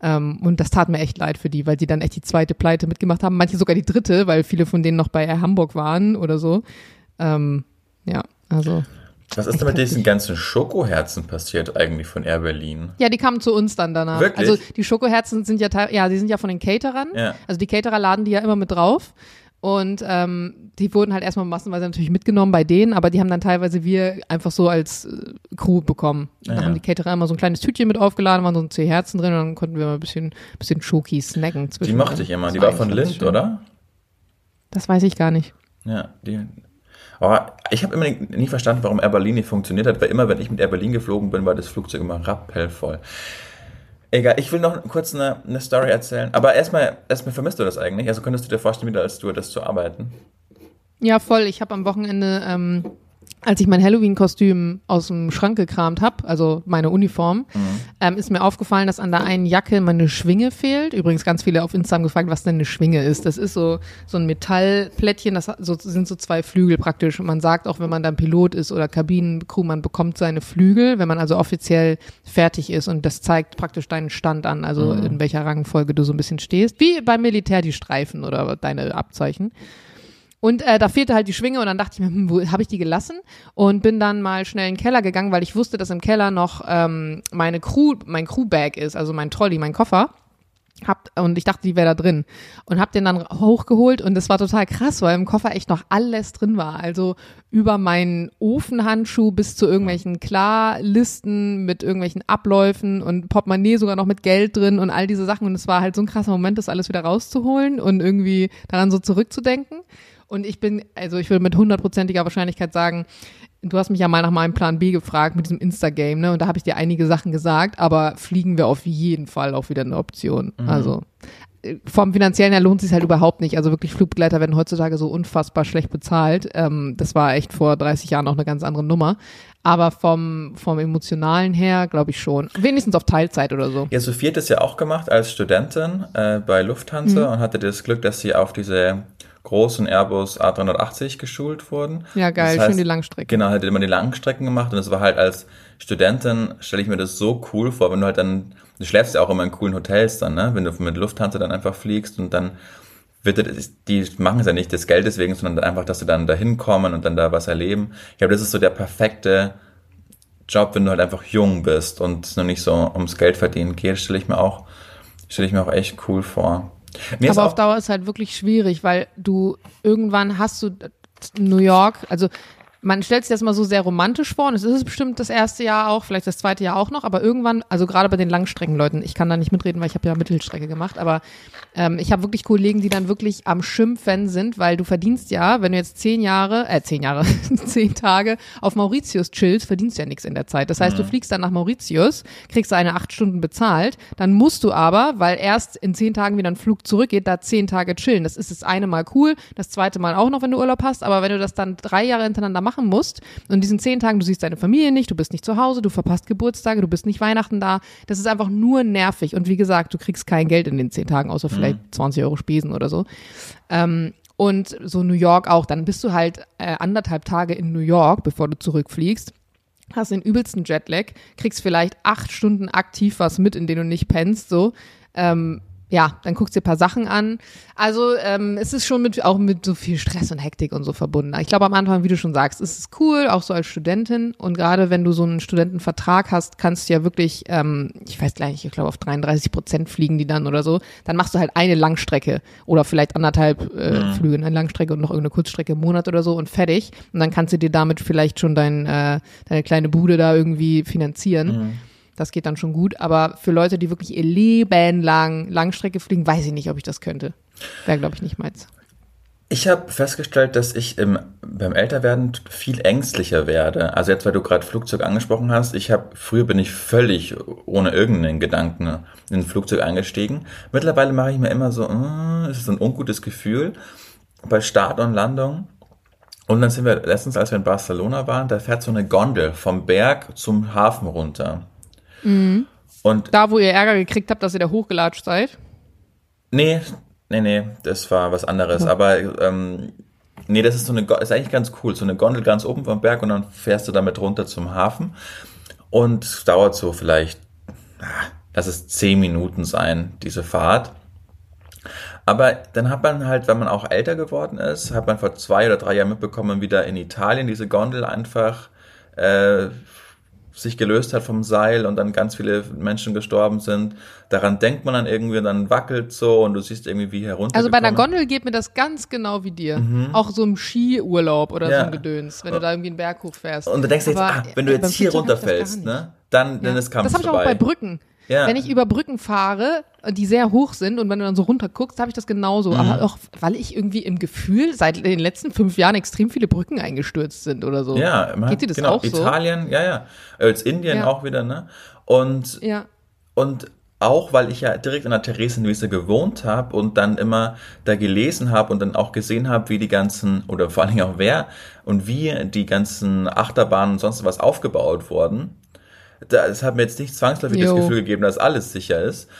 Ähm, und das tat mir echt leid für die, weil die dann echt die zweite Pleite mitgemacht haben. Manche sogar die dritte, weil viele von denen noch bei Air Hamburg waren oder so. Ähm, ja, also. Was ist denn mit diesen ganzen Schokoherzen passiert eigentlich von Air Berlin? Ja, die kamen zu uns dann danach. Wirklich? Also die Schokoherzen sind ja teil ja, die sind ja von den Caterern. Ja. Also die Caterer laden die ja immer mit drauf. Und ähm, die wurden halt erstmal massenweise natürlich mitgenommen bei denen, aber die haben dann teilweise wir einfach so als äh, Crew bekommen. Da Ja, ja. haben die Caterer immer so ein kleines Tütchen mit aufgeladen, waren so zehn Herzen drin und dann konnten wir mal ein bisschen, bisschen Schoki snacken. Die mochte ich immer. Die war von Lind, oder? Das weiß ich gar nicht. Ja, die. Aber ich habe immer nie verstanden, warum Air Berlin nicht funktioniert hat, weil immer, wenn ich mit Air Berlin geflogen bin, war das Flugzeug immer rappellvoll. Egal, ich will noch kurz eine, eine Story erzählen. Aber erstmal, erstmal vermisst du das eigentlich? Also könntest du dir vorstellen, wieder als Stewardess zu arbeiten? Ja, voll. Ich habe am Wochenende, ähm, als ich mein Halloween-Kostüm aus dem Schrank gekramt habe, also meine Uniform, ähm, ist mir aufgefallen, dass an der einen Jacke meine Schwinge fehlt. Übrigens ganz viele auf Instagram gefragt, was denn eine Schwinge ist. Das ist so so ein Metallplättchen, das so, sind so zwei Flügel praktisch. Und man sagt auch, wenn man dann Pilot ist oder Kabinencrew, man bekommt seine Flügel, wenn man also offiziell fertig ist. Und das zeigt praktisch deinen Stand an, also in welcher Rangfolge du so ein bisschen stehst. Wie beim Militär die Streifen oder deine Abzeichen. Und äh, da fehlte halt die Schwinge und dann dachte ich mir, hm, wo habe ich die gelassen? Und bin dann mal schnell in den Keller gegangen, weil ich wusste, dass im Keller noch ähm, meine Crew, mein Crewbag ist, also mein Trolley, mein Koffer. Hab, und ich dachte, die wäre da drin. Und hab den dann hochgeholt und das war total krass, weil im Koffer echt noch alles drin war. Also über meinen Ofenhandschuh bis zu irgendwelchen Klarlisten mit irgendwelchen Abläufen und Portemonnaie sogar noch mit Geld drin und all diese Sachen. Und es war halt so ein krasser Moment, das alles wieder rauszuholen und irgendwie daran so zurückzudenken. Und ich bin, also ich würde mit hundertprozentiger Wahrscheinlichkeit sagen, du hast mich ja mal nach meinem Plan B gefragt mit diesem Insta-Game, ne? Und da habe ich dir einige Sachen gesagt, aber fliegen wir auf jeden Fall auch wieder eine Option. Also äh, vom finanziellen her lohnt es sich halt überhaupt nicht. Also wirklich Flugbegleiter werden heutzutage so unfassbar schlecht bezahlt. Ähm, das war echt vor 30 Jahren auch eine ganz andere Nummer. Aber vom, vom emotionalen her glaube ich schon. Wenigstens auf Teilzeit oder so. Ja, Sophie hat das ja auch gemacht als Studentin äh, bei Lufthansa und hatte das Glück, dass sie auf diese großen Airbus A380 geschult wurden. Ja, geil, Das heißt, schön die Langstrecke. Genau, hat immer die langen Strecken gemacht und das war halt als Studentin, stelle ich mir das so cool vor, wenn du halt dann, du schläfst ja auch immer in coolen Hotels dann, ne? Wenn du mit Lufthansa dann einfach fliegst und dann wird das, die machen es ja nicht des Geldes wegen, sondern einfach, dass sie dann da hinkommen und dann da was erleben. Ich glaube, das ist so der perfekte Job, wenn du halt einfach jung bist und es noch nicht so ums Geld verdienen geht, stelle ich mir auch, stelle ich mir auch echt cool vor. Mir Aber auf Dauer ist halt wirklich schwierig, weil du irgendwann hast du New York, also man stellt sich das mal so sehr romantisch vor und es ist es bestimmt das erste Jahr auch, vielleicht das zweite Jahr auch noch, aber irgendwann, also gerade bei den Langstreckenleuten, ich kann da nicht mitreden, weil ich habe ja Mittelstrecke gemacht, aber ähm, ich habe wirklich Kollegen, die dann wirklich am Schimpfen sind, weil du verdienst ja, wenn du jetzt zehn Jahre, äh zehn Jahre, *laughs* zehn Tage auf Mauritius chillst, verdienst du ja nichts in der Zeit. Das heißt, du fliegst dann nach Mauritius, kriegst eine acht Stunden bezahlt, dann musst du aber, weil erst in zehn Tagen wieder ein Flug zurückgeht, da zehn Tage chillen. Das ist das eine Mal cool, das zweite Mal auch noch, wenn du Urlaub hast, aber wenn du das dann drei Jahre hintereinander machen musst und in diesen zehn Tagen, du siehst deine Familie nicht, du bist nicht zu Hause, du verpasst Geburtstage, du bist nicht Weihnachten da, das ist einfach nur nervig und wie gesagt, du kriegst kein Geld in den zehn Tagen, außer vielleicht 20 Euro Spesen oder so. Ähm, und so New York auch, dann bist du halt äh, anderthalb Tage in New York, bevor du zurückfliegst. hast den übelsten Jetlag, kriegst vielleicht acht Stunden aktiv was mit, in denen du nicht pennst, so. Ähm, ja, dann guckst dir ein paar Sachen an. Also ähm, es ist schon mit auch mit so viel Stress und Hektik und so verbunden. Ich glaube am Anfang, wie du schon sagst, ist es cool, auch so als Studentin. Und gerade wenn du so einen Studentenvertrag hast, kannst du ja wirklich, ähm, ich weiß gleich, ich glaube auf 33 Prozent fliegen die dann oder so. Dann machst du halt eine Langstrecke oder vielleicht anderthalb äh, mhm. Flüge, eine Langstrecke und noch irgendeine Kurzstrecke im Monat oder so und fertig. Und dann kannst du dir damit vielleicht schon dein, äh, deine kleine Bude da irgendwie finanzieren. Mhm. Das geht dann schon gut. Aber für Leute, die wirklich ihr Leben lang Langstrecke fliegen, weiß ich nicht, ob ich das könnte. Wäre, glaube ich, nicht meins. Ich habe festgestellt, dass ich im, beim Älterwerden viel ängstlicher werde. Also jetzt, weil du gerade Flugzeug angesprochen hast, ich habe früher bin ich völlig ohne irgendeinen Gedanken in ein Flugzeug eingestiegen. Mittlerweile mache ich mir immer so, äh, es ist ein ungutes Gefühl bei Start und Landung. Und dann sind wir letztens, als wir in Barcelona waren, da fährt so eine Gondel vom Berg zum Hafen runter. Mhm. Und da, wo ihr Ärger gekriegt habt, dass ihr da hochgelatscht seid? Nee, nee, nee, das war was anderes. Oh. Aber ähm, nee, das ist so eine, ist eigentlich ganz cool. So eine Gondel ganz oben vom Berg und dann fährst du damit runter zum Hafen. Und dauert so vielleicht, lass es zehn Minuten sein, diese Fahrt. Aber dann hat man halt, wenn man auch älter geworden ist, hat man vor zwei oder drei Jahren mitbekommen, wieder in Italien diese Gondel einfach äh, sich gelöst hat vom Seil und dann ganz viele Menschen gestorben sind. Daran denkt man dann irgendwie, dann wackelt so und du siehst irgendwie wie herunter. Also bei einer Gondel geht mir das ganz genau wie dir. Mhm. Auch so im Skiurlaub oder ja. so ein Gedöns, wenn du da irgendwie einen Berg hochfährst. Und du denkst jetzt, ah, wenn du jetzt hier runterfällst, ne, dann, ja. dann ist Kampf Das habe ich auch bei Brücken. Ja. Wenn ich über Brücken fahre, die sehr hoch sind und wenn du dann so runter guckst, habe ich das genauso. Mhm. Aber auch, weil ich irgendwie im Gefühl seit den letzten fünf Jahren extrem viele Brücken eingestürzt sind oder so. Ja, man, Geht dir das genau, auch so? Italien, ja, ja. Als Indien ja. auch wieder, ne? Und, ja. und auch weil ich ja direkt an der Theresienwiese gewohnt habe und dann immer da gelesen habe und dann auch gesehen habe, wie die ganzen, oder vor allen Dingen auch wer und wie die ganzen Achterbahnen und sonst was aufgebaut wurden das hat mir jetzt nicht zwangsläufig jo. das Gefühl gegeben, dass alles sicher ist. *laughs*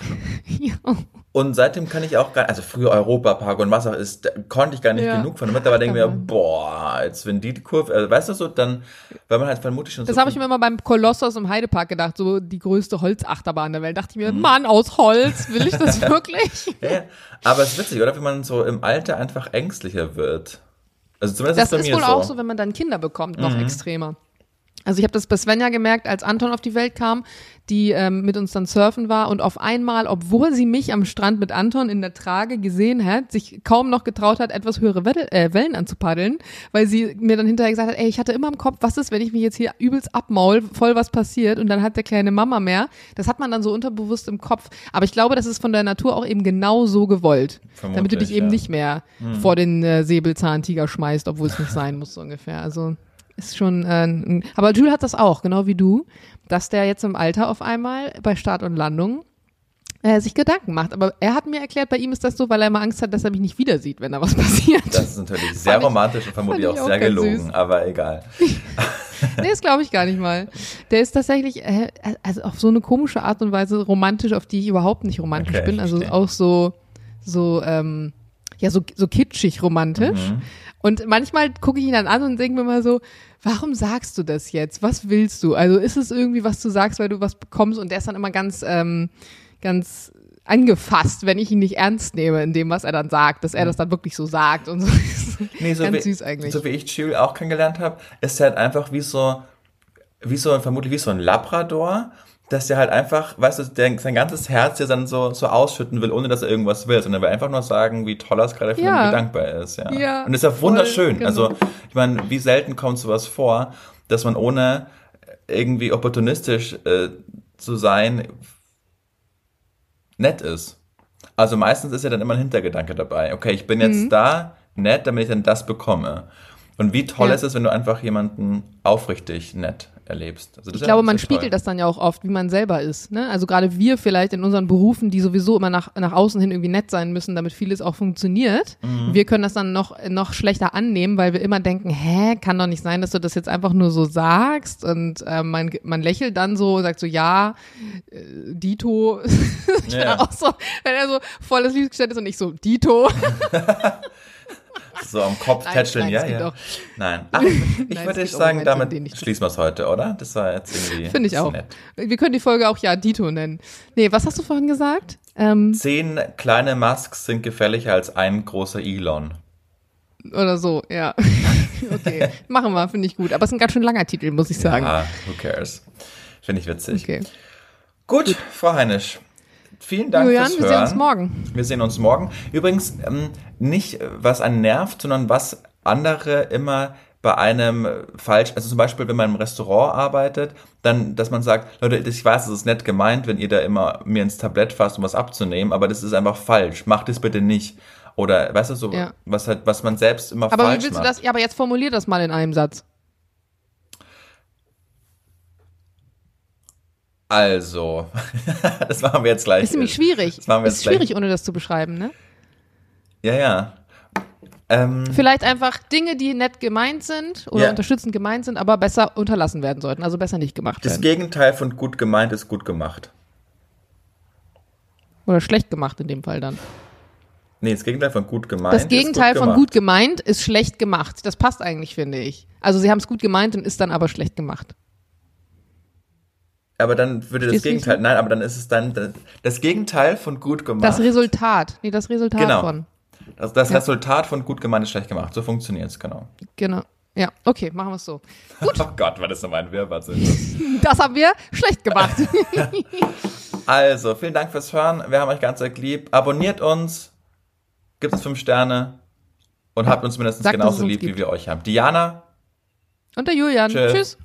Und seitdem kann ich auch gar, also früher Europapark und was auch ist, konnte ich gar nicht ja. genug von. Und mittlerweile denke ich mir, boah, jetzt wenn die Kurve, also weißt du so, dann, weil man halt vermutlich schon Das so habe ich mir immer beim Kolossos im Heidepark gedacht, so die größte Holzachterbahn der Welt. Dachte ich mir, mhm. Mann, aus Holz, will ich das *laughs* wirklich? ja, aber es ist witzig, oder? Wie man so im Alter einfach ängstlicher wird. Also zumindest das ist, bei ist mir wohl so. auch so, wenn man dann Kinder bekommt, noch mhm. extremer. Also ich habe das bei Svenja gemerkt, als Anton auf die Welt kam, die ähm, mit uns dann surfen war und auf einmal, obwohl sie mich am Strand mit Anton in der Trage gesehen hat, sich kaum noch getraut hat, etwas höhere Welle, äh, Wellen anzupaddeln, weil sie mir dann hinterher gesagt hat, ey, ich hatte immer im Kopf, was ist, wenn ich mich jetzt hier übelst abmaul, voll was passiert und dann hat der kleine Mama mehr. Das hat man dann so unterbewusst im Kopf. Aber ich glaube, das ist von der Natur auch eben genau so gewollt, Vermutlich, damit du dich eben ja. nicht mehr hm. vor den äh, Säbelzahntiger schmeißt, obwohl es nicht sein muss so ungefähr. Also ist schon, äh, aber Jules hat das auch, genau wie du, dass der jetzt im Alter auf einmal bei Start und Landung äh, sich Gedanken macht. Aber er hat mir erklärt, bei ihm ist das so, weil er immer Angst hat, dass er mich nicht wieder sieht, wenn da was *laughs* passiert. Das ist natürlich sehr romantisch und vermutlich auch, auch sehr gelogen, süß. aber egal. *laughs* nee, das glaube ich gar nicht mal. Der ist tatsächlich, äh, also auf so eine komische Art und Weise romantisch, auf die ich überhaupt nicht romantisch okay, bin. Also auch so, so, ähm, ja, so, so kitschig romantisch. Mhm. Und manchmal gucke ich ihn dann an und denke mir mal so, warum sagst du das jetzt? Was willst du? Also ist es irgendwie, was du sagst, weil du was bekommst? Und der ist dann immer ganz, ähm, ganz angefasst, wenn ich ihn nicht ernst nehme in dem, was er dann sagt, dass er das dann wirklich so sagt und so. *laughs* Nee, so Ganz wie, süß eigentlich. So wie ich Chill auch kennengelernt habe, ist er halt einfach wie so, wie so, vermutlich wie so ein Labrador, dass der halt einfach, weißt du, der, sein ganzes Herz ja dann so, so ausschütten will, ohne dass er irgendwas will, sondern er will einfach nur sagen, wie toll er es gerade für ja. ihn dankbar ist, ja. ja. Und das ist ja wunderschön. Genau. Also, ich meine, wie selten kommt sowas vor, dass man ohne irgendwie opportunistisch äh, zu sein nett ist. Also meistens ist ja dann immer ein Hintergedanke dabei. Okay, ich bin jetzt mhm. da nett, damit ich dann das bekomme. Und wie toll ja. ist es, wenn du einfach jemanden aufrichtig nett erlebst. Also ich glaube, man spiegelt toll. das dann ja auch oft, wie man selber ist. Ne? Also gerade wir vielleicht in unseren Berufen, die sowieso immer nach, nach außen hin irgendwie nett sein müssen, damit vieles auch funktioniert. Mhm. Wir können das dann noch, noch schlechter annehmen, weil wir immer denken, hä, kann doch nicht sein, dass du das jetzt einfach nur so sagst. Und äh, man, man lächelt dann so, sagt so, ja, äh, Dito. ich *laughs* ja. auch so, wenn er so volles Liebesgeständnis und ich so, Dito. *laughs* *laughs* so am Kopf Nein, *laughs* tätscheln, nein, ja, ja. auch. Nein. Ach, ich Nein, würde sagen, Momente, damit schließen wir es heute, oder? Das war jetzt irgendwie *laughs* Finde ich auch. nett. Wir können die Folge auch ja Dito nennen. Nee, was hast du vorhin gesagt? Ähm, Zehn kleine Musks sind gefährlicher als ein großer Elon. oder so, ja. *laughs* okay, machen wir, finde ich gut. Aber es ist ein ganz schön langer Titel, muss ich sagen. Ah, who cares? Finde ich witzig. Okay. Gut, Frau Heinisch. Vielen Dank Julian, fürs wir Hören. sehen uns morgen. Wir sehen uns morgen. Übrigens, ähm, nicht äh, was einen nervt, sondern was andere immer bei einem äh, falsch, also zum Beispiel, wenn man im Restaurant arbeitet, dann, dass man sagt, Leute, ich weiß, es ist nett gemeint, wenn ihr da immer mir ins Tablett fasst, um was abzunehmen, aber das ist einfach falsch. Macht es bitte nicht. Oder, weißt du, so, Ja. was halt, was man selbst immer Aber falsch wie willst macht. du das? Ja, aber jetzt formulier das mal in einem Satz. Also, *laughs* das machen wir jetzt gleich. Ist nämlich schwierig. Das machen wir ist jetzt gleich. schwierig, ohne das zu beschreiben, ne? Ja, ja. Ähm, Vielleicht einfach Dinge, die nett gemeint sind oder Ja. unterstützend gemeint sind, aber besser unterlassen werden sollten. Also besser nicht gemacht das werden. Gegenteil von gut gemeint ist gut gemacht. Oder schlecht gemacht in dem Fall dann. Nee, das Gegenteil von gut gemeint Das Gegenteil ist gut von gemacht. gut gemeint ist schlecht gemacht. Das passt eigentlich, finde ich. Also sie haben es gut gemeint und ist dann aber schlecht gemacht. Aber dann würde das wie Gegenteil, nein, aber dann ist es dann das, Gegenteil von gut gemacht. Das Resultat. Nee, das Resultat Genau. von. das, das Ja. Resultat von gut gemeint ist schlecht gemacht. So funktioniert es, genau. Genau. Ja, okay, machen wir es so. *laughs* Oh Gott, war das nochmal ein Wirrwarr. *laughs* Das haben wir schlecht gemacht. *laughs* Also, vielen Dank fürs Hören. Wir haben euch ganz arg lieb. Abonniert uns, gibt uns fünf Sterne und habt uns mindestens Sagt, es genauso uns lieb, wie gibt. wir euch haben. Diana, Und der Julian. Tschö. Tschüss.